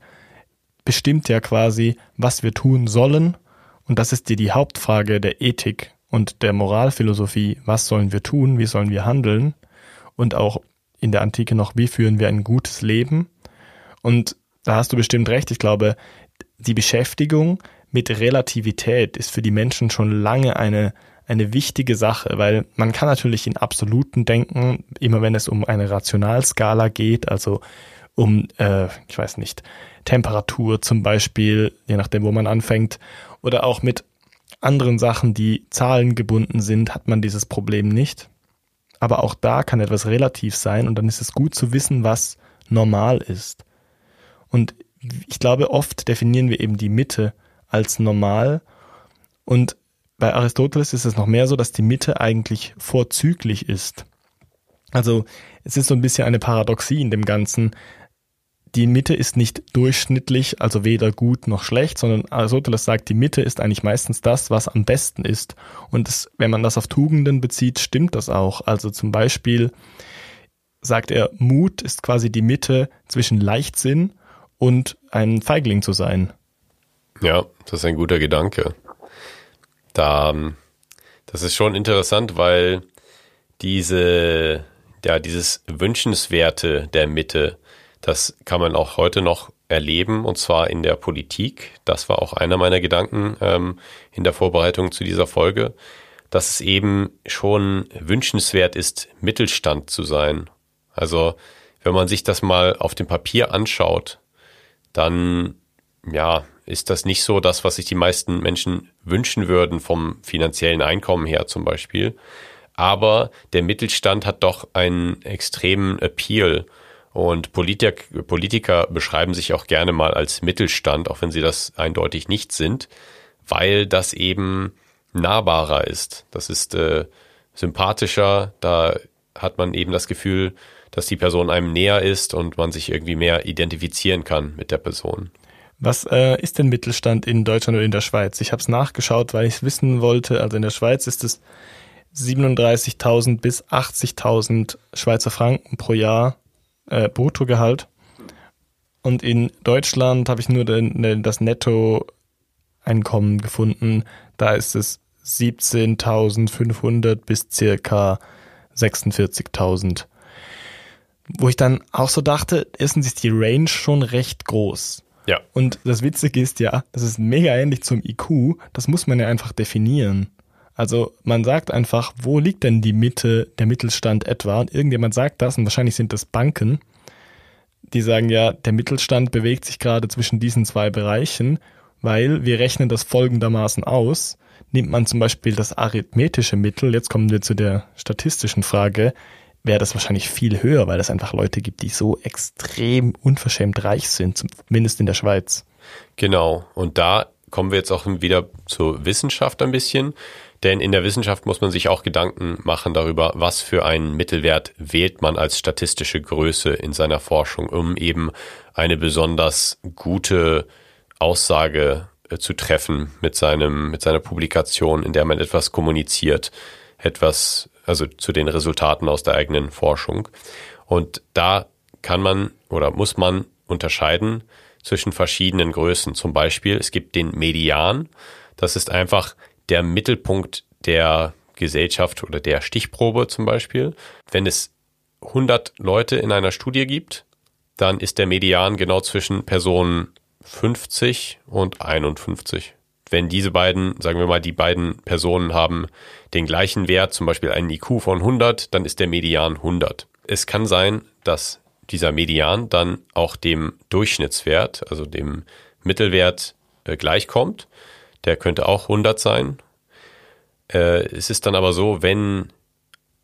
bestimmt ja quasi, was wir tun sollen. Und das ist dir die Hauptfrage der Ethik und der Moralphilosophie. Was sollen wir tun? Wie sollen wir handeln? Und auch in der Antike noch, wie führen wir ein gutes Leben? Und da hast du bestimmt recht. Ich glaube, die Beschäftigung mit Relativität ist für die Menschen schon lange eine eine wichtige Sache, weil man kann natürlich in Absoluten denken, immer wenn es um eine Rationalskala geht, also um, äh, ich weiß nicht, Temperatur zum Beispiel, je nachdem, wo man anfängt, oder auch mit anderen Sachen, die zahlengebunden sind, hat man dieses Problem nicht. Aber auch da kann etwas relativ sein und dann ist es gut zu wissen, was normal ist. Und ich glaube, oft definieren wir eben die Mitte als normal und bei Aristoteles ist es noch mehr so, dass die Mitte eigentlich vorzüglich ist. Also es ist so ein bisschen eine Paradoxie in dem Ganzen. Die Mitte ist nicht durchschnittlich, also weder gut noch schlecht, sondern Aristoteles sagt, die Mitte ist eigentlich meistens das, was am besten ist. Und das, wenn man das auf Tugenden bezieht, stimmt das auch. Also zum Beispiel sagt er, Mut ist quasi die Mitte zwischen Leichtsinn und ein Feigling zu sein. Ja, das ist ein guter Gedanke. Da, ähm, das ist schon interessant, weil diese, ja, dieses Wünschenswerte der Mitte, das kann man auch heute noch erleben, und zwar in der Politik. Das war auch einer meiner Gedanken ähm, in der Vorbereitung zu dieser Folge, dass es eben schon wünschenswert ist, Mittelstand zu sein. Also wenn man sich das mal auf dem Papier anschaut, dann ja, ist das nicht so das, was sich die meisten Menschen wünschen würden vom finanziellen Einkommen her zum Beispiel. Aber der Mittelstand hat doch einen extremen Appeal. Und Politik, Politiker beschreiben sich auch gerne mal als Mittelstand, auch wenn sie das eindeutig nicht sind, weil das eben nahbarer ist. Das ist äh, sympathischer, da hat man eben das Gefühl, dass die Person einem näher ist und man sich irgendwie mehr identifizieren kann mit der Person. Was äh, ist denn Mittelstand in Deutschland oder in der Schweiz? Ich habe es nachgeschaut, weil ich es wissen wollte. Also in der Schweiz ist es 37.000 bis 80.000 Schweizer Franken pro Jahr äh, Bruttogehalt. Und in Deutschland habe ich nur den, das Nettoeinkommen gefunden. Da ist es 17.500 bis circa 46.000. Wo ich dann auch so dachte, erstens ist die Range schon recht groß. Ja. Und das Witzige ist ja, das ist mega ähnlich zum IQ, das muss man ja einfach definieren. Also man sagt einfach, wo liegt denn die Mitte, der Mittelstand etwa? Und irgendjemand sagt das, und wahrscheinlich sind das Banken, die sagen ja, der Mittelstand bewegt sich gerade zwischen diesen zwei Bereichen, weil wir rechnen das folgendermaßen aus. Nimmt man zum Beispiel das arithmetische Mittel, jetzt kommen wir zu der statistischen Frage, wäre das wahrscheinlich viel höher, weil es einfach Leute gibt, die so extrem unverschämt reich sind, zumindest in der Schweiz. Genau. Und da kommen wir jetzt auch wieder zur Wissenschaft ein bisschen. Denn in der Wissenschaft muss man sich auch Gedanken machen darüber, was für einen Mittelwert wählt man als statistische Größe in seiner Forschung, um eben eine besonders gute Aussage äh, zu treffen mit seinem, mit seiner Publikation, in der man etwas kommuniziert, etwas also zu den Resultaten aus der eigenen Forschung. Und da kann man oder muss man unterscheiden zwischen verschiedenen Größen. Zum Beispiel, es gibt den Median. Das ist einfach der Mittelpunkt der Gesellschaft oder der Stichprobe zum Beispiel. Wenn es 100 Leute in einer Studie gibt, dann ist der Median genau zwischen Personen 50 und 51 wenn diese beiden, sagen wir mal, die beiden Personen haben den gleichen Wert, zum Beispiel einen IQ von 100, dann ist der Median 100. Es kann sein, dass dieser Median dann auch dem Durchschnittswert, also dem Mittelwert äh, gleichkommt. Der könnte auch 100 sein. Äh, es ist dann aber so, wenn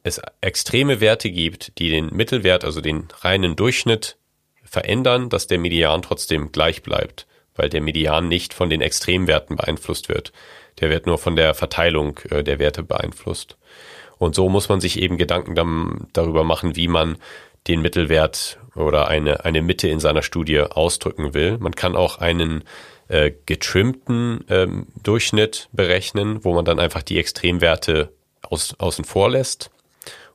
es extreme Werte gibt, die den Mittelwert, also den reinen Durchschnitt verändern, dass der Median trotzdem gleich bleibt weil der Median nicht von den Extremwerten beeinflusst wird. Der wird nur von der Verteilung äh, der Werte beeinflusst. Und so muss man sich eben Gedanken dann darüber machen, wie man den Mittelwert oder eine, eine Mitte in seiner Studie ausdrücken will. Man kann auch einen äh, getrimmten ähm, Durchschnitt berechnen, wo man dann einfach die Extremwerte aus, außen vor lässt.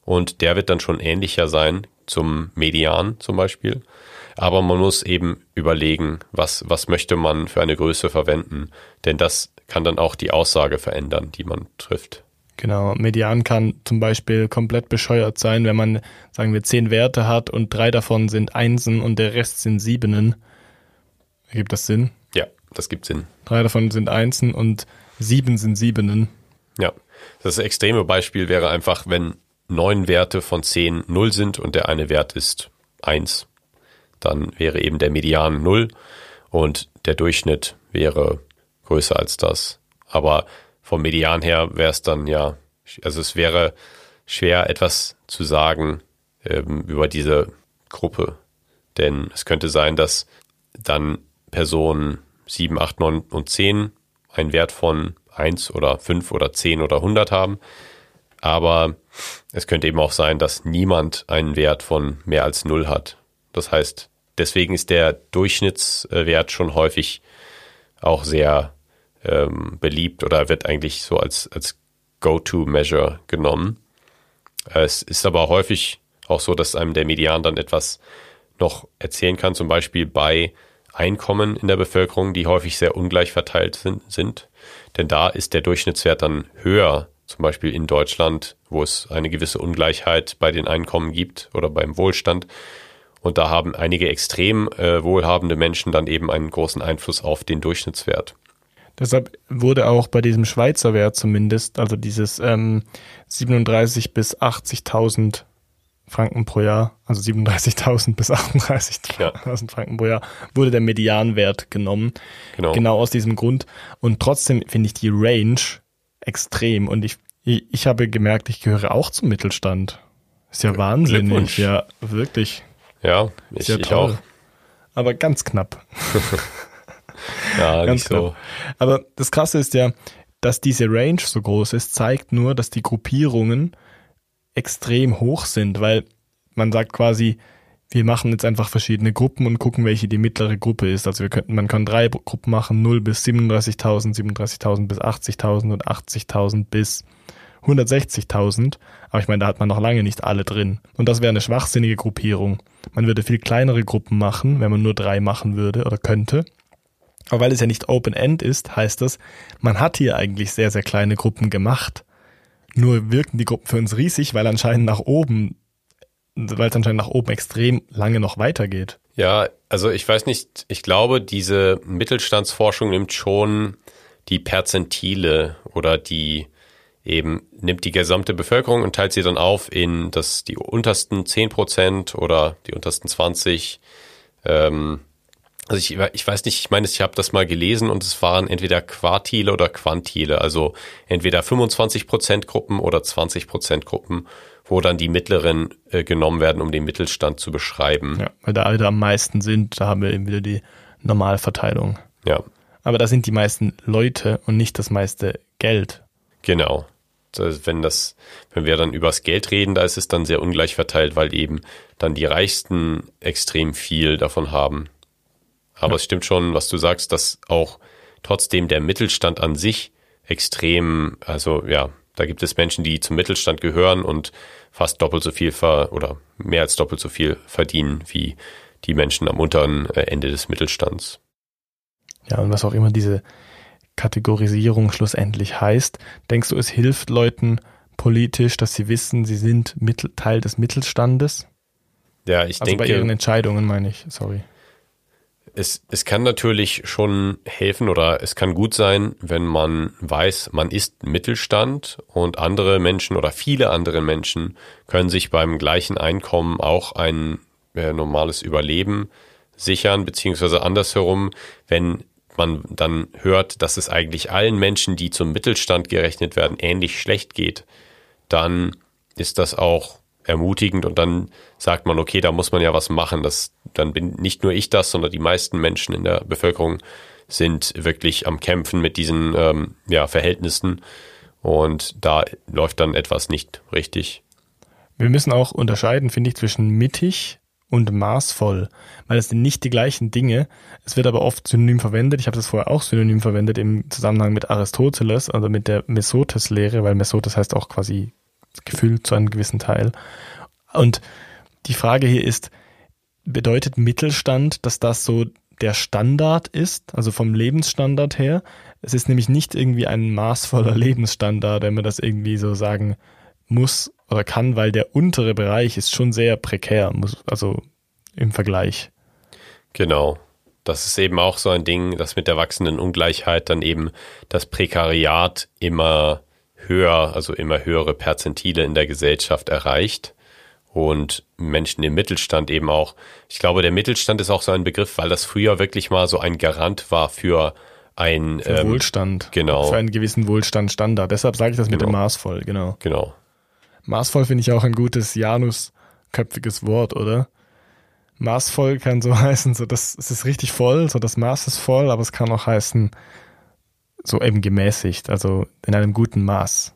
Und der wird dann schon ähnlicher sein zum Median zum Beispiel. Aber man muss eben überlegen, was, was möchte man für eine Größe verwenden. Denn das kann dann auch die Aussage verändern, die man trifft. Genau, Median kann zum Beispiel komplett bescheuert sein, wenn man, sagen wir, zehn Werte hat und drei davon sind Einsen und der Rest sind Siebenen. Ergibt das Sinn? Ja, das gibt Sinn. Drei davon sind Einsen und sieben sind Siebenen. Ja, das extreme Beispiel wäre einfach, wenn neun Werte von zehn null sind und der eine Wert ist eins dann wäre eben der Median null und der Durchschnitt wäre größer als das. Aber vom Median her wäre es dann ja, also es wäre schwer etwas zu sagen ähm, über diese Gruppe. Denn es könnte sein, dass dann Personen 7, 8, 9 und 10 einen Wert von 1 oder 5 oder 10 oder 100 haben. Aber es könnte eben auch sein, dass niemand einen Wert von mehr als 0 hat. Das heißt, deswegen ist der Durchschnittswert schon häufig auch sehr ähm, beliebt oder wird eigentlich so als, als Go-To-Measure genommen. Es ist aber häufig auch so, dass einem der Median dann etwas noch erzählen kann, zum Beispiel bei Einkommen in der Bevölkerung, die häufig sehr ungleich verteilt sind, sind. Denn da ist der Durchschnittswert dann höher, zum Beispiel in Deutschland, wo es eine gewisse Ungleichheit bei den Einkommen gibt oder beim Wohlstand. Und da haben einige extrem äh, wohlhabende Menschen dann eben einen großen Einfluss auf den Durchschnittswert. Deshalb wurde auch bei diesem Schweizer Wert zumindest, also dieses ähm, 37 bis 80.000 Franken pro Jahr, also 37.000 bis 38.000 ja. Franken pro Jahr, wurde der Medianwert genommen. Genau. genau aus diesem Grund. Und trotzdem finde ich die Range extrem. Und ich, ich, ich habe gemerkt, ich gehöre auch zum Mittelstand. Ist ja wahnsinnig. Ja, wirklich. Ja, ich, ja ich auch. Aber ganz knapp. ja, ganz nicht knapp. so. Aber das Krasse ist ja, dass diese Range so groß ist, zeigt nur, dass die Gruppierungen extrem hoch sind, weil man sagt quasi, wir machen jetzt einfach verschiedene Gruppen und gucken, welche die mittlere Gruppe ist. Also wir könnten, man kann drei Gruppen machen, 0 bis 37.000, 37.000 bis 80.000 und 80.000 bis 160.000. Aber ich meine, da hat man noch lange nicht alle drin. Und das wäre eine schwachsinnige Gruppierung. Man würde viel kleinere Gruppen machen, wenn man nur drei machen würde oder könnte. Aber weil es ja nicht Open-End ist, heißt das, man hat hier eigentlich sehr, sehr kleine Gruppen gemacht. Nur wirken die Gruppen für uns riesig, weil anscheinend nach oben, weil es anscheinend nach oben extrem lange noch weitergeht. Ja, also ich weiß nicht, ich glaube, diese Mittelstandsforschung nimmt schon die Perzentile oder die eben nimmt die gesamte Bevölkerung und teilt sie dann auf in das die untersten 10 Prozent oder die untersten 20. Ähm, also ich, ich weiß nicht, ich meine, ich habe das mal gelesen und es waren entweder Quartile oder Quantile, also entweder 25 Prozent Gruppen oder 20 Prozent Gruppen, wo dann die mittleren äh, genommen werden, um den Mittelstand zu beschreiben. Ja, weil da alle am meisten sind, da haben wir eben wieder die Normalverteilung. Ja. Aber da sind die meisten Leute und nicht das meiste Geld. Genau. Wenn das, wenn wir dann übers Geld reden, da ist es dann sehr ungleich verteilt, weil eben dann die Reichsten extrem viel davon haben. Aber ja. es stimmt schon, was du sagst, dass auch trotzdem der Mittelstand an sich extrem, also ja, da gibt es Menschen, die zum Mittelstand gehören und fast doppelt so viel ver oder mehr als doppelt so viel verdienen wie die Menschen am unteren äh, Ende des Mittelstands. Ja, und was auch immer diese Kategorisierung schlussendlich heißt, denkst du, es hilft Leuten politisch, dass sie wissen, sie sind Mittel, Teil des Mittelstandes? Ja, ich also denke. Bei ihren Entscheidungen meine ich, sorry es, es kann natürlich schon helfen oder es kann gut sein, wenn man weiß, man ist Mittelstand und andere Menschen oder viele andere Menschen können sich beim gleichen Einkommen auch ein äh, normales Überleben sichern, beziehungsweise andersherum, wenn man dann hört, dass es eigentlich allen Menschen, die zum Mittelstand gerechnet werden, ähnlich schlecht geht, dann ist das auch ermutigend und dann sagt man, okay, da muss man ja was machen. Das, dann bin nicht nur ich das, sondern die meisten Menschen in der Bevölkerung sind wirklich am Kämpfen mit diesen ähm, ja, Verhältnissen und da läuft dann etwas nicht richtig. Wir müssen auch unterscheiden, finde ich, zwischen mittig und maßvoll, weil es sind nicht die gleichen Dinge. Es wird aber oft synonym verwendet. Ich habe das vorher auch synonym verwendet im Zusammenhang mit Aristoteles, also mit der Mesotes-Lehre, weil Mesotes heißt auch quasi gefüllt zu einem gewissen Teil. Und die Frage hier ist, bedeutet Mittelstand, dass das so der Standard ist, also vom Lebensstandard her? Es ist nämlich nicht irgendwie ein maßvoller Lebensstandard, wenn man das irgendwie so sagen muss oder kann, weil der untere Bereich ist schon sehr prekär, muss, also im Vergleich. Genau. Das ist eben auch so ein Ding, dass mit der wachsenden Ungleichheit dann eben das Prekariat immer höher, also immer höhere Perzentile in der Gesellschaft erreicht und Menschen im Mittelstand eben auch. Ich glaube, der Mittelstand ist auch so ein Begriff, weil das früher wirklich mal so ein Garant war für ein für ähm, Wohlstand. Genau. Für einen gewissen Wohlstandstandard. Deshalb sage ich das genau. mit dem genau. maßvoll, genau. Genau. Maßvoll finde ich auch ein gutes Janusköpfiges Wort, oder? Maßvoll kann so heißen, so das es ist richtig voll, so das Maß ist voll, aber es kann auch heißen, so eben gemäßigt, also in einem guten Maß.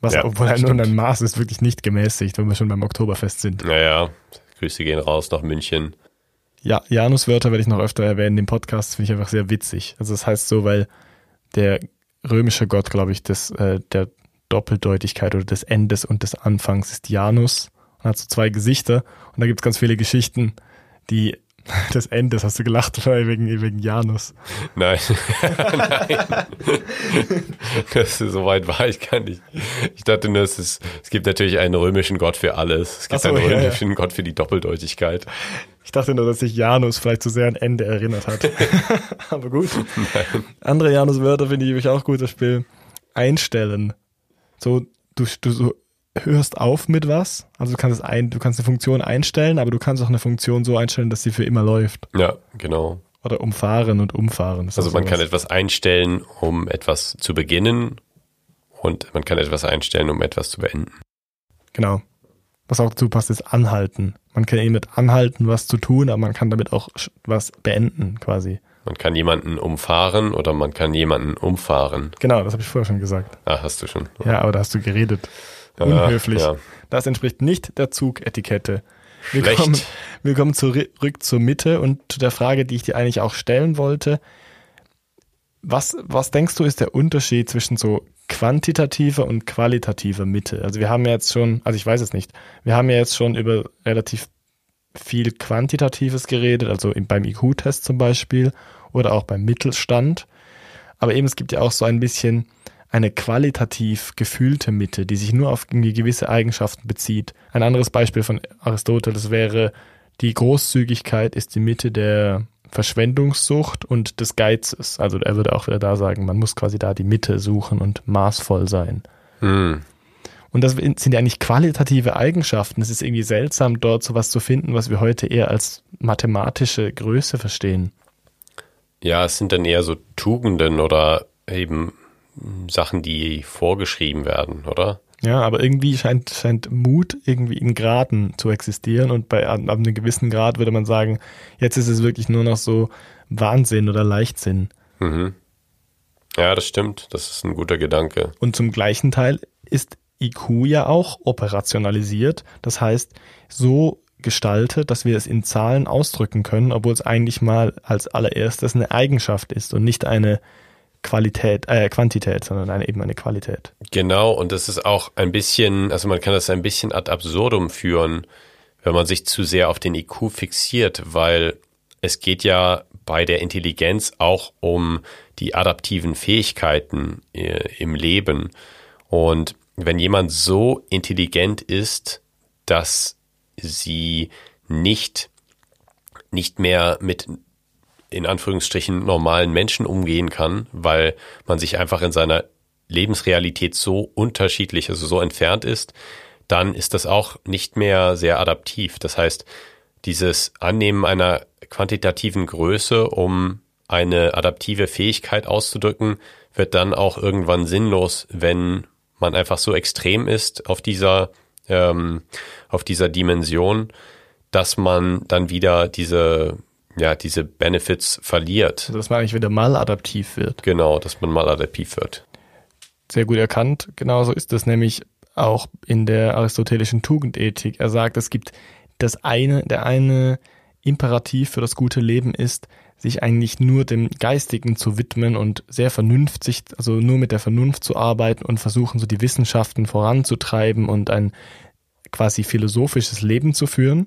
Was, ja, obwohl nur ein Maß ist wirklich nicht gemäßigt, wenn wir schon beim Oktoberfest sind. Naja, Grüße gehen raus nach München. Ja, Januswörter werde ich noch öfter erwähnen im Podcast, finde ich einfach sehr witzig. Also das heißt so, weil der römische Gott, glaube ich, des, äh, der Doppeldeutigkeit oder des Endes und des Anfangs ist Janus. und hat so zwei Gesichter und da gibt's ganz viele Geschichten, die das Ende, das hast du gelacht wegen, wegen Janus. Nein, nein. Das ist, so weit war ich gar nicht. Ich dachte nur, es, ist, es gibt natürlich einen römischen Gott für alles. Es gibt so, einen ja, ja. römischen Gott für die Doppeldeutigkeit. Ich dachte nur, dass sich Janus vielleicht zu sehr an Ende erinnert hat. Aber gut. Andere Janus-Wörter finde ich auch gut, das Spiel. Einstellen. So, du, du so hörst auf mit was. Also du kannst es ein, du kannst eine Funktion einstellen, aber du kannst auch eine Funktion so einstellen, dass sie für immer läuft. Ja, genau. Oder umfahren und umfahren. Also man kann sowas. etwas einstellen, um etwas zu beginnen und man kann etwas einstellen, um etwas zu beenden. Genau. Was auch dazu passt, ist anhalten. Man kann eben mit anhalten was zu tun, aber man kann damit auch was beenden, quasi. Man kann jemanden umfahren oder man kann jemanden umfahren. Genau, das habe ich vorher schon gesagt. Ah, hast du schon. Ja, aber da hast du geredet. Ja, Unhöflich. ja. Das entspricht nicht der Zugetikette. Schlecht. Willkommen, willkommen zurück zur Mitte und zu der Frage, die ich dir eigentlich auch stellen wollte. Was, was denkst du, ist der Unterschied zwischen so quantitativer und qualitativer Mitte? Also wir haben ja jetzt schon, also ich weiß es nicht, wir haben ja jetzt schon über relativ viel Quantitatives geredet, also im- beim IQ-Test zum Beispiel oder auch beim Mittelstand. Aber eben es gibt ja auch so ein bisschen eine qualitativ gefühlte Mitte, die sich nur auf gewisse Eigenschaften bezieht. Ein anderes Beispiel von Aristoteles wäre, die Großzügigkeit ist die Mitte der Verschwendungssucht und des Geizes. Also er würde auch wieder da sagen, man muss quasi da die Mitte suchen und maßvoll sein. Hm. Und das sind ja eigentlich qualitative Eigenschaften. Es ist irgendwie seltsam, dort sowas zu finden, was wir heute eher als mathematische Größe verstehen. Ja, es sind dann eher so Tugenden oder eben Sachen, die vorgeschrieben werden, oder? Ja, aber irgendwie scheint, scheint Mut irgendwie in Graden zu existieren und bei ab einem gewissen Grad würde man sagen, jetzt ist es wirklich nur noch so Wahnsinn oder Leichtsinn. Mhm. Ja, das stimmt. Das ist ein guter Gedanke. Und zum gleichen Teil ist IQ ja auch operationalisiert, das heißt so gestaltet, dass wir es in Zahlen ausdrücken können, obwohl es eigentlich mal als allererstes eine Eigenschaft ist und nicht eine Qualität, äh, Quantität, sondern eine, eben eine Qualität. Genau, und das ist auch ein bisschen, also man kann das ein bisschen ad absurdum führen, wenn man sich zu sehr auf den IQ fixiert, weil es geht ja bei der Intelligenz auch um die adaptiven Fähigkeiten äh, im Leben. Und wenn jemand so intelligent ist, dass sie nicht, nicht mehr mit in Anführungsstrichen normalen Menschen umgehen kann, weil man sich einfach in seiner Lebensrealität so unterschiedlich, also so entfernt ist, dann ist das auch nicht mehr sehr adaptiv. Das heißt, dieses Annehmen einer quantitativen Größe, um eine adaptive Fähigkeit auszudrücken, wird dann auch irgendwann sinnlos, wenn man einfach so extrem ist auf dieser, ähm, auf dieser Dimension, dass man dann wieder diese, ja, diese Benefits verliert. Also dass man eigentlich wieder mal adaptiv wird. Genau, dass man mal adaptiv wird. sehr gut erkannt. Genauso ist es nämlich auch in der aristotelischen Tugendethik. Er sagt, es gibt das eine, der eine Imperativ für das gute Leben ist, sich eigentlich nur dem Geistigen zu widmen und sehr vernünftig, also nur mit der Vernunft zu arbeiten und versuchen, so die Wissenschaften voranzutreiben und ein quasi philosophisches Leben zu führen.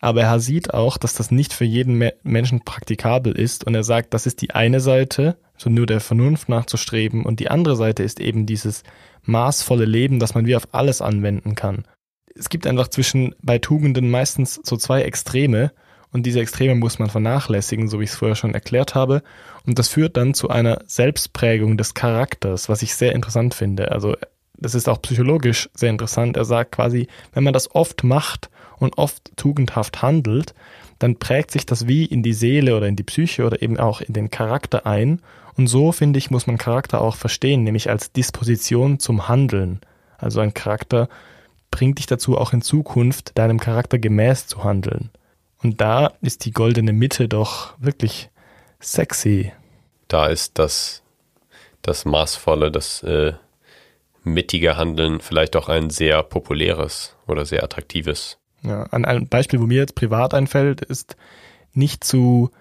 Aber er sieht auch, dass das nicht für jeden Me Menschen praktikabel ist. Und er sagt, das ist die eine Seite, so nur der Vernunft nachzustreben. Und die andere Seite ist eben dieses maßvolle Leben, das man wie auf alles anwenden kann. Es gibt einfach zwischen bei Tugenden meistens so zwei Extreme. Und diese Extreme muss man vernachlässigen, so wie ich es vorher schon erklärt habe. Und das führt dann zu einer Selbstprägung des Charakters, was ich sehr interessant finde. Also das ist auch psychologisch sehr interessant. Er sagt quasi, wenn man das oft macht und oft tugendhaft handelt, dann prägt sich das wie in die Seele oder in die Psyche oder eben auch in den Charakter ein. Und so, finde ich, muss man Charakter auch verstehen, nämlich als Disposition zum Handeln. Also ein Charakter bringt dich dazu, auch in Zukunft deinem Charakter gemäß zu handeln. Und da ist die goldene Mitte doch wirklich sexy. Da ist das, das maßvolle, das äh, mittige Handeln vielleicht auch ein sehr populäres oder sehr attraktives. Ja, ein Beispiel, wo mir jetzt privat einfällt, ist nicht zu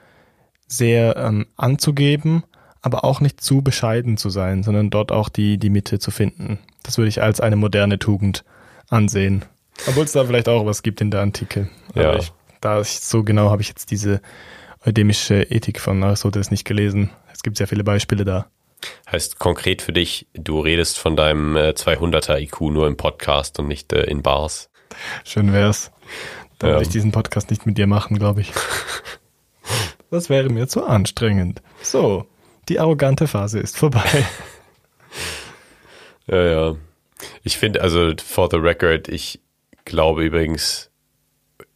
sehr ähm, anzugeben, aber auch nicht zu bescheiden zu sein, sondern dort auch die, die Mitte zu finden. Das würde ich als eine moderne Tugend ansehen. Obwohl es da vielleicht auch was gibt in der Antike. Aber Ja. ich, da ich, so genau habe ich jetzt diese eudemische Ethik von Aristoteles nicht gelesen. Es gibt sehr viele Beispiele da. Heißt konkret für dich, du redest von deinem äh, 200er IQ nur im Podcast und nicht äh, in Bars. Schön wär's. Dann Ja. würde ich diesen Podcast nicht mit dir machen, glaube ich. Das wäre mir zu anstrengend. So, die arrogante Phase ist vorbei. Ja, ja. Ich finde, also for the record, ich glaube übrigens,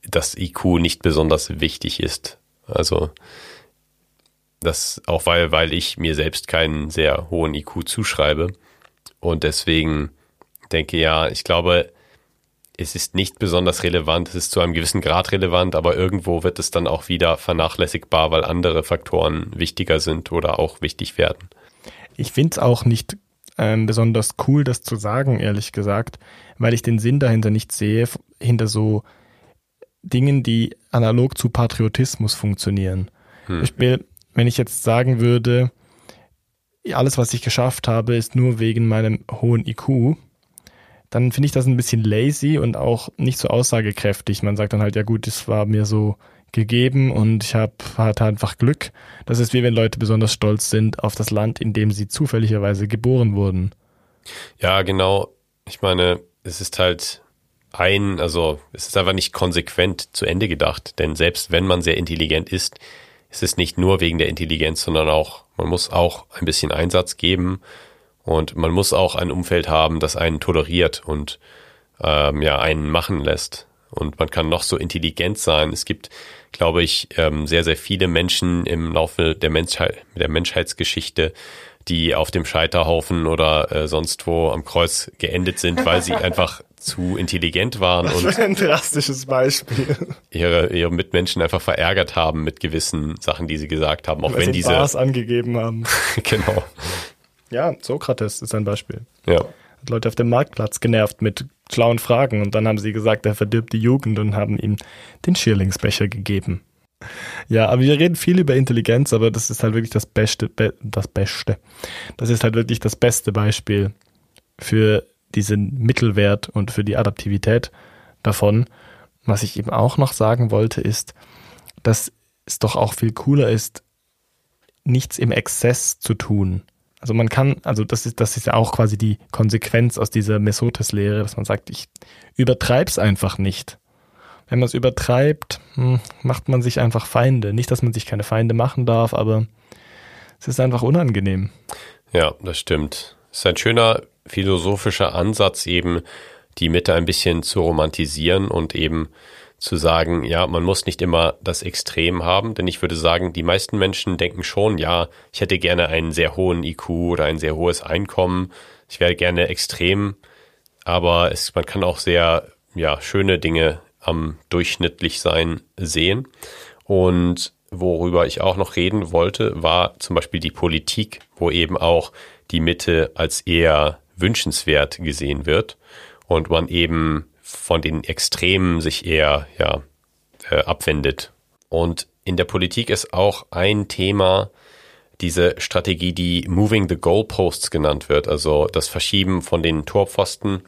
dass IQ nicht besonders wichtig ist. Also das auch weil, weil ich mir selbst keinen sehr hohen IQ zuschreibe. Und deswegen denke ja, ich glaube, es ist nicht besonders relevant. Es ist zu einem gewissen Grad relevant, aber irgendwo wird es dann auch wieder vernachlässigbar, weil andere Faktoren wichtiger sind oder auch wichtig werden. Ich finde es auch nicht ähm, besonders cool, das zu sagen, ehrlich gesagt, weil ich den Sinn dahinter nicht sehe, hinter so Dingen, die analog zu Patriotismus funktionieren. Zum Beispiel, wenn ich jetzt sagen würde, alles, was ich geschafft habe, ist nur wegen meinem hohen IQ, dann finde ich das ein bisschen lazy und auch nicht so aussagekräftig. Man sagt dann halt, ja gut, es war mir so gegeben und ich hab, hatte einfach Glück. Das ist wie wenn Leute besonders stolz sind auf das Land, in dem sie zufälligerweise geboren wurden. Ja, genau. Ich meine, es ist halt ein, also es ist einfach nicht konsequent zu Ende gedacht, denn selbst wenn man sehr intelligent ist, ist es nicht nur wegen der Intelligenz, sondern auch, man muss auch ein bisschen Einsatz geben und man muss auch ein Umfeld haben, das einen toleriert und ähm, ja, einen machen lässt. Und man kann noch so intelligent sein. Es gibt, glaube ich, ähm, sehr, sehr viele Menschen im Laufe der, Menschheit, der Menschheitsgeschichte, die auf dem Scheiterhaufen oder äh, sonst wo am Kreuz geendet sind, weil sie einfach zu intelligent waren und ein drastisches Beispiel. ihre, ihre Mitmenschen einfach verärgert haben mit gewissen Sachen, die sie gesagt haben, auch Weil wenn sie diese, Bars angegeben haben. genau, Ja, Sokrates ist ein Beispiel. ja, Hat Leute auf dem Marktplatz genervt mit schlauen Fragen und dann haben sie gesagt, er verdirbt die Jugend und haben ihm den Schierlingsbecher gegeben. Ja, aber wir reden viel über Intelligenz, aber das ist halt wirklich das Beste, be, das Beste. Das ist halt wirklich das beste Beispiel für diesen Mittelwert und für die Adaptivität davon. Was ich eben auch noch sagen wollte, ist, dass es doch auch viel cooler ist, nichts im Exzess zu tun. Also man kann, also das ist, das ist ja auch quasi die Konsequenz aus dieser Mesotes-Lehre, dass man sagt, ich übertreib's einfach nicht. Wenn man es übertreibt, hm, macht man sich einfach Feinde. Nicht, dass man sich keine Feinde machen darf, aber es ist einfach unangenehm. Ja, das stimmt. Es ist ein schöner philosophischer Ansatz, eben die Mitte ein bisschen zu romantisieren und eben zu sagen, ja, man muss nicht immer das Extrem haben, denn ich würde sagen, die meisten Menschen denken schon, ja, ich hätte gerne einen sehr hohen IQ oder ein sehr hohes Einkommen, ich wäre gerne extrem, aber es, man kann auch sehr, ja, schöne Dinge am durchschnittlich sein sehen und worüber ich auch noch reden wollte, war zum Beispiel die Politik, wo eben auch die Mitte als eher wünschenswert gesehen wird und man eben von den Extremen sich eher ja, äh, abwendet. Und in der Politik ist auch ein Thema diese Strategie, die Moving the Goalposts genannt wird, also das Verschieben von den Torpfosten,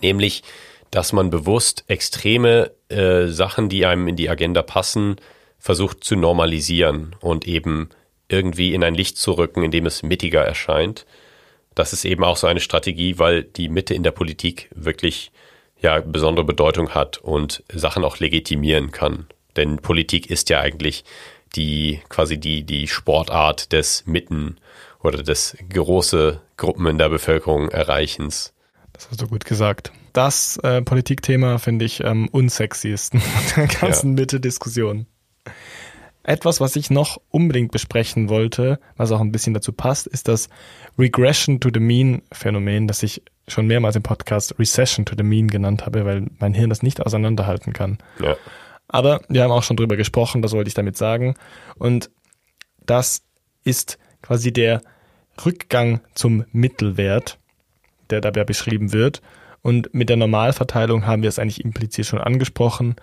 nämlich dass man bewusst extreme äh, Sachen, die einem in die Agenda passen, versucht zu normalisieren und eben irgendwie in ein Licht zu rücken, in dem es mittiger erscheint. Das ist eben auch so eine Strategie, weil die Mitte in der Politik wirklich ja besondere Bedeutung hat und Sachen auch legitimieren kann. Denn Politik ist ja eigentlich die quasi die die Sportart des Mitten oder des große Gruppen in der Bevölkerung erreichens. Das hast du gut gesagt. Das äh, Politikthema finde ich am unsexiesten der ganzen Mitte-Diskussion. Etwas, was ich noch unbedingt besprechen wollte, was auch ein bisschen dazu passt, ist das Regression to the Mean Phänomen, das ich schon mehrmals im Podcast Recession to the Mean genannt habe, weil mein Hirn das nicht auseinanderhalten kann. Ja. Aber wir haben auch schon drüber gesprochen, das wollte ich damit sagen. Und das ist quasi der Rückgang zum Mittelwert, der dabei beschrieben wird. Und mit der Normalverteilung haben wir es eigentlich implizit schon angesprochen.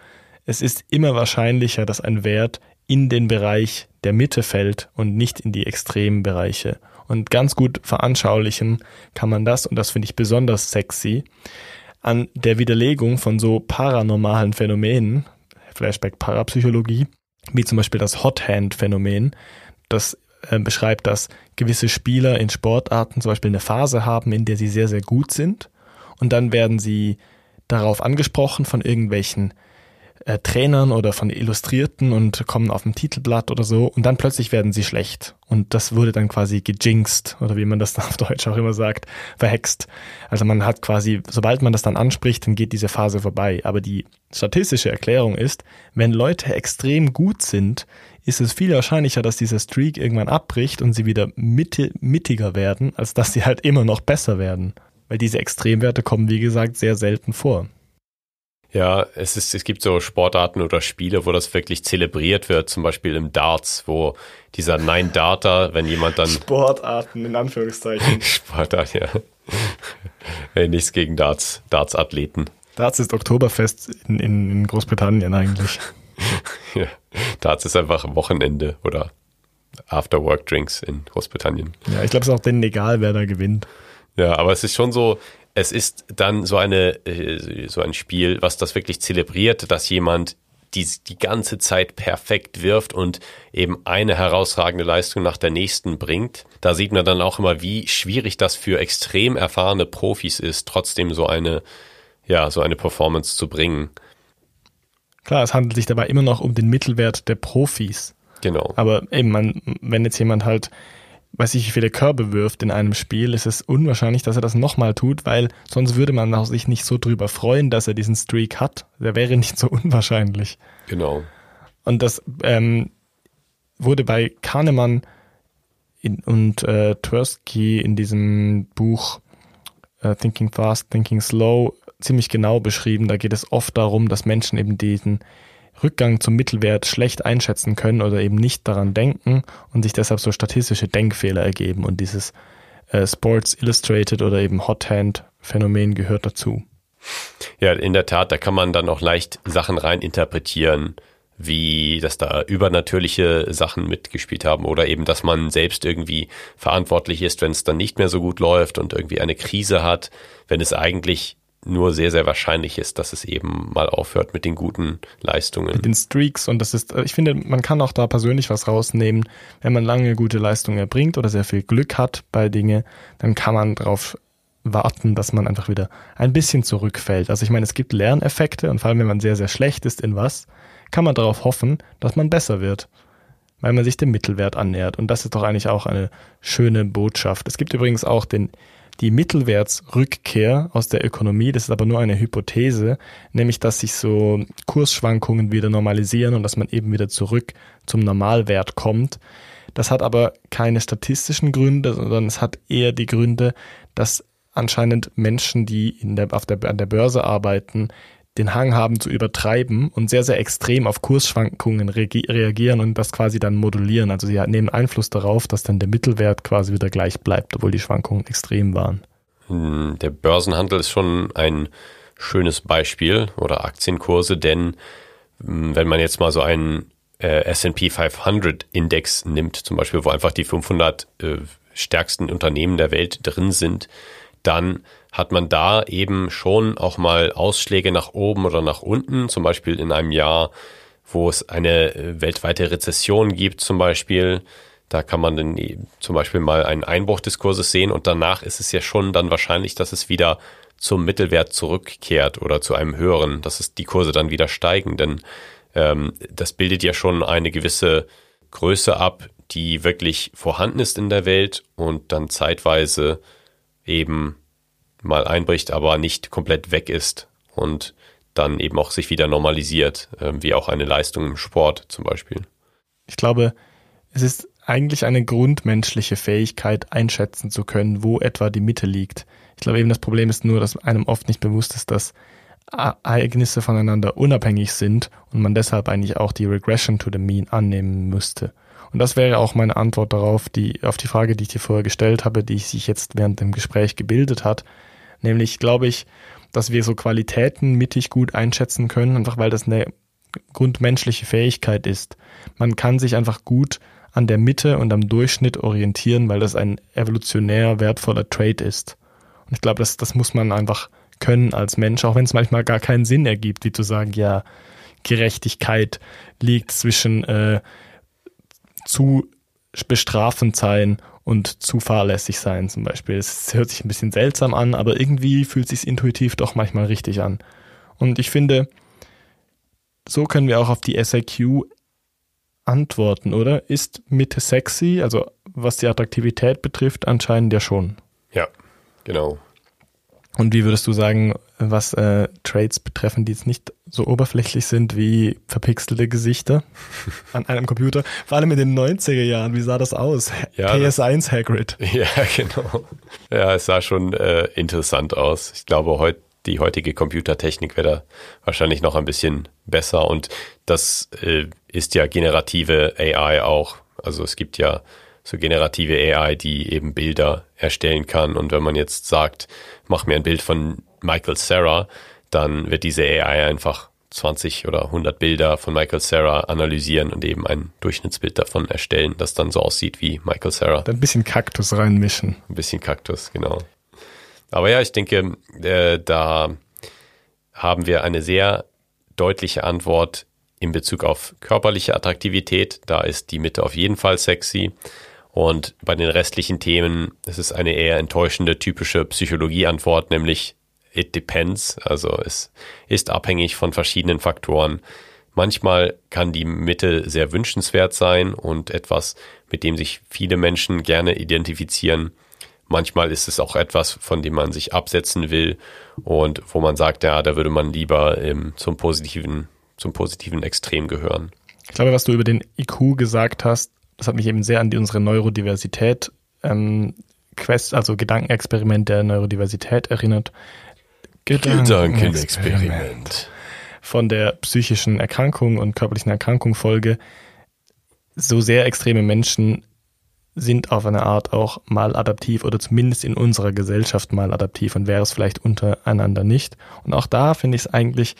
Es ist immer wahrscheinlicher, dass ein Wert in den Bereich der Mitte fällt und nicht in die extremen Bereiche. Und ganz gut veranschaulichen kann man das, und das finde ich besonders sexy, an der Widerlegung von so paranormalen Phänomenen, Flashback Parapsychologie, wie zum Beispiel das Hot Hand Phänomen, das äh, beschreibt, dass gewisse Spieler in Sportarten zum Beispiel eine Phase haben, in der sie sehr, sehr gut sind und dann werden sie darauf angesprochen von irgendwelchen äh, Trainern oder von Illustrierten und kommen auf dem Titelblatt oder so und dann plötzlich werden sie schlecht. Und das wurde dann quasi gejinxt oder wie man das auf Deutsch auch immer sagt, verhext. Also man hat quasi, sobald man das dann anspricht, dann geht diese Phase vorbei. Aber die statistische Erklärung ist, wenn Leute extrem gut sind, ist es viel wahrscheinlicher, dass dieser Streak irgendwann abbricht und sie wieder mitte, mittiger werden, als dass sie halt immer noch besser werden. Weil diese Extremwerte kommen, wie gesagt, sehr selten vor. Ja, es, ist, es gibt so Sportarten oder Spiele, wo das wirklich zelebriert wird, zum Beispiel im Darts, wo dieser Nine-Darter, wenn jemand dann. Sportarten in Anführungszeichen. Sportart, ja. hey, nichts gegen Darts, Darts-Athleten. Darts ist Oktoberfest in, in, in Großbritannien eigentlich. ja, Darts ist einfach Wochenende oder After-Work-Drinks in Großbritannien. Ja, ich glaube, es ist auch denen egal, wer da gewinnt. Ja, aber es ist schon so, es ist dann so eine äh, so ein Spiel, was das wirklich zelebriert, dass jemand die, die ganze Zeit perfekt wirft und eben eine herausragende Leistung nach der nächsten bringt. Da sieht man dann auch immer, wie schwierig das für extrem erfahrene Profis ist, trotzdem so eine ja, so eine Performance zu bringen. Klar, es handelt sich dabei immer noch um den Mittelwert der Profis. Genau. Aber eben, man, wenn jetzt jemand halt weiß ich, wie viele Körbe wirft in einem Spiel, ist es unwahrscheinlich, dass er das nochmal tut, weil sonst würde man auch sich nicht so drüber freuen, dass er diesen Streak hat. Der wäre nicht so unwahrscheinlich. Genau. Und das ähm, wurde bei Kahnemann in, und äh, Tversky in diesem Buch äh, Thinking Fast, Thinking Slow ziemlich genau beschrieben. Da geht es oft darum, dass Menschen eben diesen Rückgang zum Mittelwert schlecht einschätzen können oder eben nicht daran denken und sich deshalb so statistische Denkfehler ergeben. Und dieses äh, Sports Illustrated oder eben Hot Hand Phänomen gehört dazu. Ja, in der Tat, da kann man dann auch leicht Sachen rein interpretieren, wie dass da übernatürliche Sachen mitgespielt haben oder eben, dass man selbst irgendwie verantwortlich ist, wenn es dann nicht mehr so gut läuft und irgendwie eine Krise hat, wenn es eigentlich nur sehr, sehr wahrscheinlich ist, dass es eben mal aufhört mit den guten Leistungen. Mit den Streaks und das ist, ich finde, man kann auch da persönlich was rausnehmen. Wenn man lange gute Leistungen erbringt oder sehr viel Glück hat bei Dinge, dann kann man darauf warten, dass man einfach wieder ein bisschen zurückfällt. Also ich meine, es gibt Lerneffekte und vor allem, wenn man sehr, sehr schlecht ist in was, kann man darauf hoffen, dass man besser wird, weil man sich dem Mittelwert annähert. Und das ist doch eigentlich auch eine schöne Botschaft. Es gibt übrigens auch den die Mittelwertsrückkehr aus der Ökonomie, das ist aber nur eine Hypothese, nämlich dass sich so Kursschwankungen wieder normalisieren und dass man eben wieder zurück zum Normalwert kommt. Das hat aber keine statistischen Gründe, sondern es hat eher die Gründe, dass anscheinend Menschen, die in der, auf der, an der Börse arbeiten, den Hang haben zu übertreiben und sehr, sehr extrem auf Kursschwankungen reagieren und das quasi dann modulieren. Also sie nehmen Einfluss darauf, dass dann der Mittelwert quasi wieder gleich bleibt, obwohl die Schwankungen extrem waren. Hm, der Börsenhandel ist schon ein schönes Beispiel oder Aktienkurse, denn hm, wenn man jetzt mal so einen äh, S&P 500 Index nimmt, zum Beispiel, wo einfach die 500 äh, stärksten Unternehmen der Welt drin sind, dann hat man da eben schon auch mal Ausschläge nach oben oder nach unten, zum Beispiel in einem Jahr, wo es eine äh, weltweite Rezession gibt, zum Beispiel. Da kann man dann zum Beispiel mal einen Einbruch des Kurses sehen und danach ist es ja schon dann wahrscheinlich, dass es wieder zum Mittelwert zurückkehrt oder zu einem höheren, dass es die Kurse dann wieder steigen, denn ähm, das bildet ja schon eine gewisse Größe ab, die wirklich vorhanden ist in der Welt und dann zeitweise eben mal einbricht, aber nicht komplett weg ist und dann eben auch sich wieder normalisiert, äh, wie auch eine Leistung im Sport zum Beispiel. Ich glaube, es ist eigentlich eine grundmenschliche Fähigkeit, einschätzen zu können, wo etwa die Mitte liegt. Ich glaube eben, das Problem ist nur, dass einem oft nicht bewusst ist, dass Ereignisse voneinander unabhängig sind und man deshalb eigentlich auch die Regression to the Mean annehmen müsste. Und das wäre auch meine Antwort darauf, die, auf die Frage, die ich dir vorher gestellt habe, die sich jetzt während dem Gespräch gebildet hat. Nämlich glaube ich, dass wir so Qualitäten mittig gut einschätzen können, einfach weil das eine grundmenschliche Fähigkeit ist. Man kann sich einfach gut an der Mitte und am Durchschnitt orientieren, weil das ein evolutionär wertvoller Trait ist. Und ich glaube, das, das muss man einfach können als Mensch, auch wenn es manchmal gar keinen Sinn ergibt, wie zu sagen, ja, Gerechtigkeit liegt zwischen äh, zu bestrafend sein und zu fahrlässig sein zum Beispiel. Es hört sich ein bisschen seltsam an, aber irgendwie fühlt es sich intuitiv doch manchmal richtig an. Und ich finde, so können wir auch auf die SAQ antworten, oder? Ist Mitte sexy? Also was die Attraktivität betrifft, anscheinend ja schon. Ja, genau. Und wie würdest du sagen, was äh, Traits betreffen, die jetzt nicht so oberflächlich sind wie verpixelte Gesichter an einem Computer? Vor allem in den 90er Jahren, wie sah das aus? Ja, PS1 Hagrid. Ja, genau. Ja, es sah schon äh, interessant aus. Ich glaube, heut, die heutige Computertechnik wäre da wahrscheinlich noch ein bisschen besser und das äh, ist ja generative AI auch. Also es gibt ja so generative AI, die eben Bilder erstellen kann. Und wenn man jetzt sagt, mach mir ein Bild von Michael Sarah, dann wird diese AI einfach 20 oder 100 Bilder von Michael Sarah analysieren und eben ein Durchschnittsbild davon erstellen, das dann so aussieht wie Michael Sarah. Ein bisschen Kaktus reinmischen. Ein bisschen Kaktus, genau. Aber ja, ich denke, äh, da haben wir eine sehr deutliche Antwort in Bezug auf körperliche Attraktivität. Da ist die Mitte auf jeden Fall sexy. Und bei den restlichen Themen ist es eine eher enttäuschende typische Psychologieantwort, nämlich it depends. Also es ist abhängig von verschiedenen Faktoren. Manchmal kann die Mitte sehr wünschenswert sein und etwas, mit dem sich viele Menschen gerne identifizieren. Manchmal ist es auch etwas, von dem man sich absetzen will und wo man sagt, ja, da würde man lieber ähm, zum positiven, zum positiven Extrem gehören. Ich glaube, was du über den IQ gesagt hast, das hat mich eben sehr an die, unsere Neurodiversität ähm, Quest, also Gedankenexperiment der Neurodiversität erinnert. Gedankenexperiment. Von der psychischen Erkrankung und körperlichen Erkrankung Folge. So sehr extreme Menschen sind auf eine Art auch mal adaptiv oder zumindest in unserer Gesellschaft mal adaptiv und wäre es vielleicht untereinander nicht. Und auch da finde ich es eigentlich,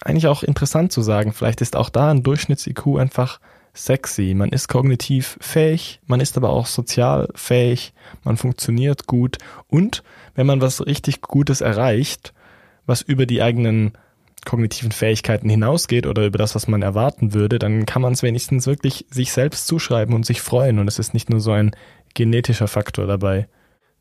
eigentlich auch interessant zu sagen, vielleicht ist auch da ein Durchschnitts-IQ einfach sexy, man ist kognitiv fähig, man ist aber auch sozial fähig, man funktioniert gut. Und wenn man was richtig Gutes erreicht, was über die eigenen kognitiven Fähigkeiten hinausgeht oder über das, was man erwarten würde, dann kann man es wenigstens wirklich sich selbst zuschreiben und sich freuen. Und es ist nicht nur so ein genetischer Faktor dabei.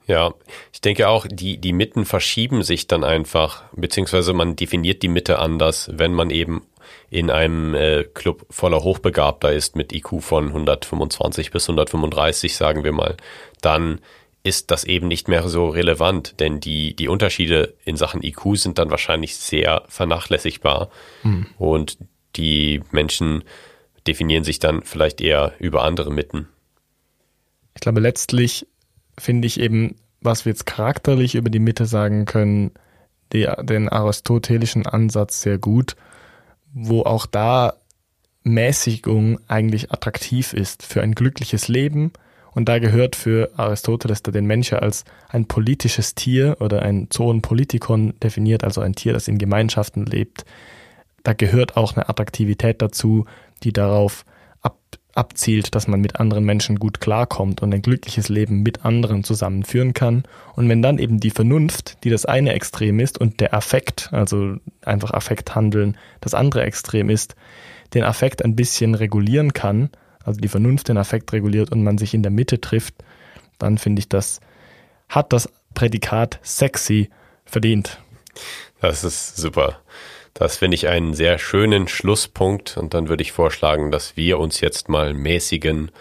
Ja, ich denke auch, die, die Mitten verschieben sich dann einfach, beziehungsweise man definiert die Mitte anders, wenn man eben in einem äh, Club voller Hochbegabter ist mit IQ von 125 bis 135, sagen wir mal, dann ist das eben nicht mehr so relevant, denn die, die Unterschiede in Sachen IQ sind dann wahrscheinlich sehr vernachlässigbar mhm. und die Menschen definieren sich dann vielleicht eher über andere Mitten. Ich glaube, letztlich finde ich eben, was wir jetzt charakterlich über die Mitte sagen können, die, den aristotelischen Ansatz sehr gut wo auch da Mäßigung eigentlich attraktiv ist für ein glückliches Leben. Und da gehört für Aristoteles da den Menschen als ein politisches Tier oder ein Zoon Politikon definiert, also ein Tier, das in Gemeinschaften lebt. Da gehört auch eine Attraktivität dazu, die darauf abzielt, dass man mit anderen Menschen gut klarkommt und ein glückliches Leben mit anderen zusammenführen kann. Und wenn dann eben die Vernunft, die das eine Extrem ist, und der Affekt, also einfach Affekt handeln, das andere Extrem ist, den Affekt ein bisschen regulieren kann, also die Vernunft den Affekt reguliert und man sich in der Mitte trifft, dann finde ich, das hat das Prädikat sexy verdient. Das ist super. Das finde ich einen sehr schönen Schlusspunkt und dann würde ich vorschlagen, dass wir uns jetzt mal mäßigen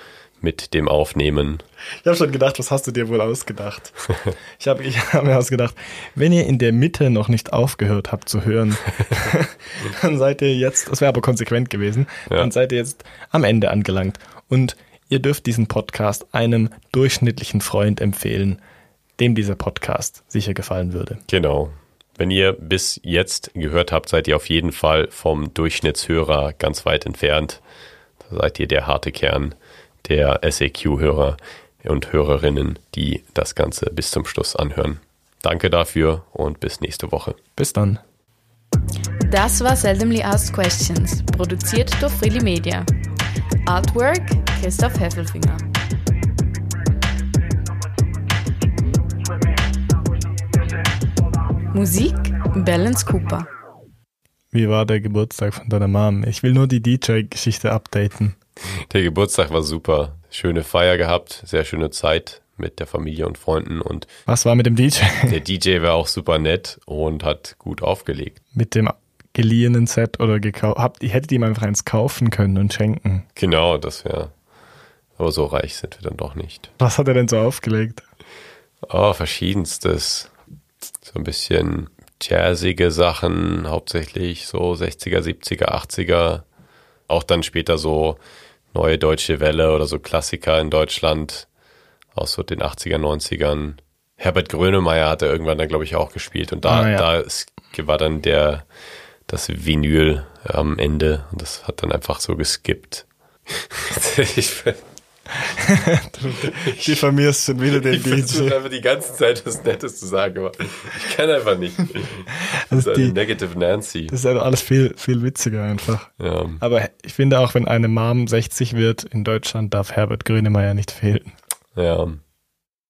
mit dem Aufnehmen. Ich habe schon gedacht, was hast du dir wohl ausgedacht? Ich habe ich hab mir ausgedacht, wenn ihr in der Mitte noch nicht aufgehört habt zu hören, dann seid ihr jetzt, das wäre aber konsequent gewesen, ja. dann seid ihr jetzt am Ende angelangt. Und ihr dürft diesen Podcast einem durchschnittlichen Freund empfehlen, dem dieser Podcast sicher gefallen würde. Genau. Wenn ihr bis jetzt gehört habt, seid ihr auf jeden Fall vom Durchschnittshörer ganz weit entfernt. Da seid ihr der harte Kern der SAQ-Hörer und Hörerinnen, die das Ganze bis zum Schluss anhören. Danke dafür und bis nächste Woche. Bis dann. Das war Seldomly Asked Questions, produziert durch Freely Media. Artwork Christoph Heffelfinger. Musik Balance Cooper. Wie war der Geburtstag von deiner Mom? Ich will nur die DJ-Geschichte updaten. Der Geburtstag war super. Schöne Feier gehabt, sehr schöne Zeit mit der Familie und Freunden und Was war mit dem DJ? der DJ war auch super nett und hat gut aufgelegt. mit dem geliehenen Set oder gekauft? Habt ihr hättet ihm einfach eins kaufen können und schenken? Genau, das wäre. Aber so reich sind wir dann doch nicht. Was hat er denn so aufgelegt? Oh, verschiedenstes. So ein bisschen jazzige Sachen, hauptsächlich so 60er, 70er, 80er. Auch dann später so neue deutsche Welle oder so Klassiker in Deutschland aus so den 80er, 90ern. Herbert Grönemeyer hat er irgendwann dann, glaube ich, auch gespielt. Und da, Ah, ja. da ist- war dann der, das Vinyl am Ende. Und das hat dann einfach so geskippt. ich Die vermierst schon wieder den ich versuche DJ. einfach die ganze Zeit was Nettes zu sagen, aber ich kann einfach nicht. Das Das ist ist eine die- Negative Nancy. Das ist also alles viel, viel witziger einfach. Ja. Aber ich finde auch, wenn eine Mom 60 wird in Deutschland, darf Herbert Grönemeyer nicht fehlen. ja.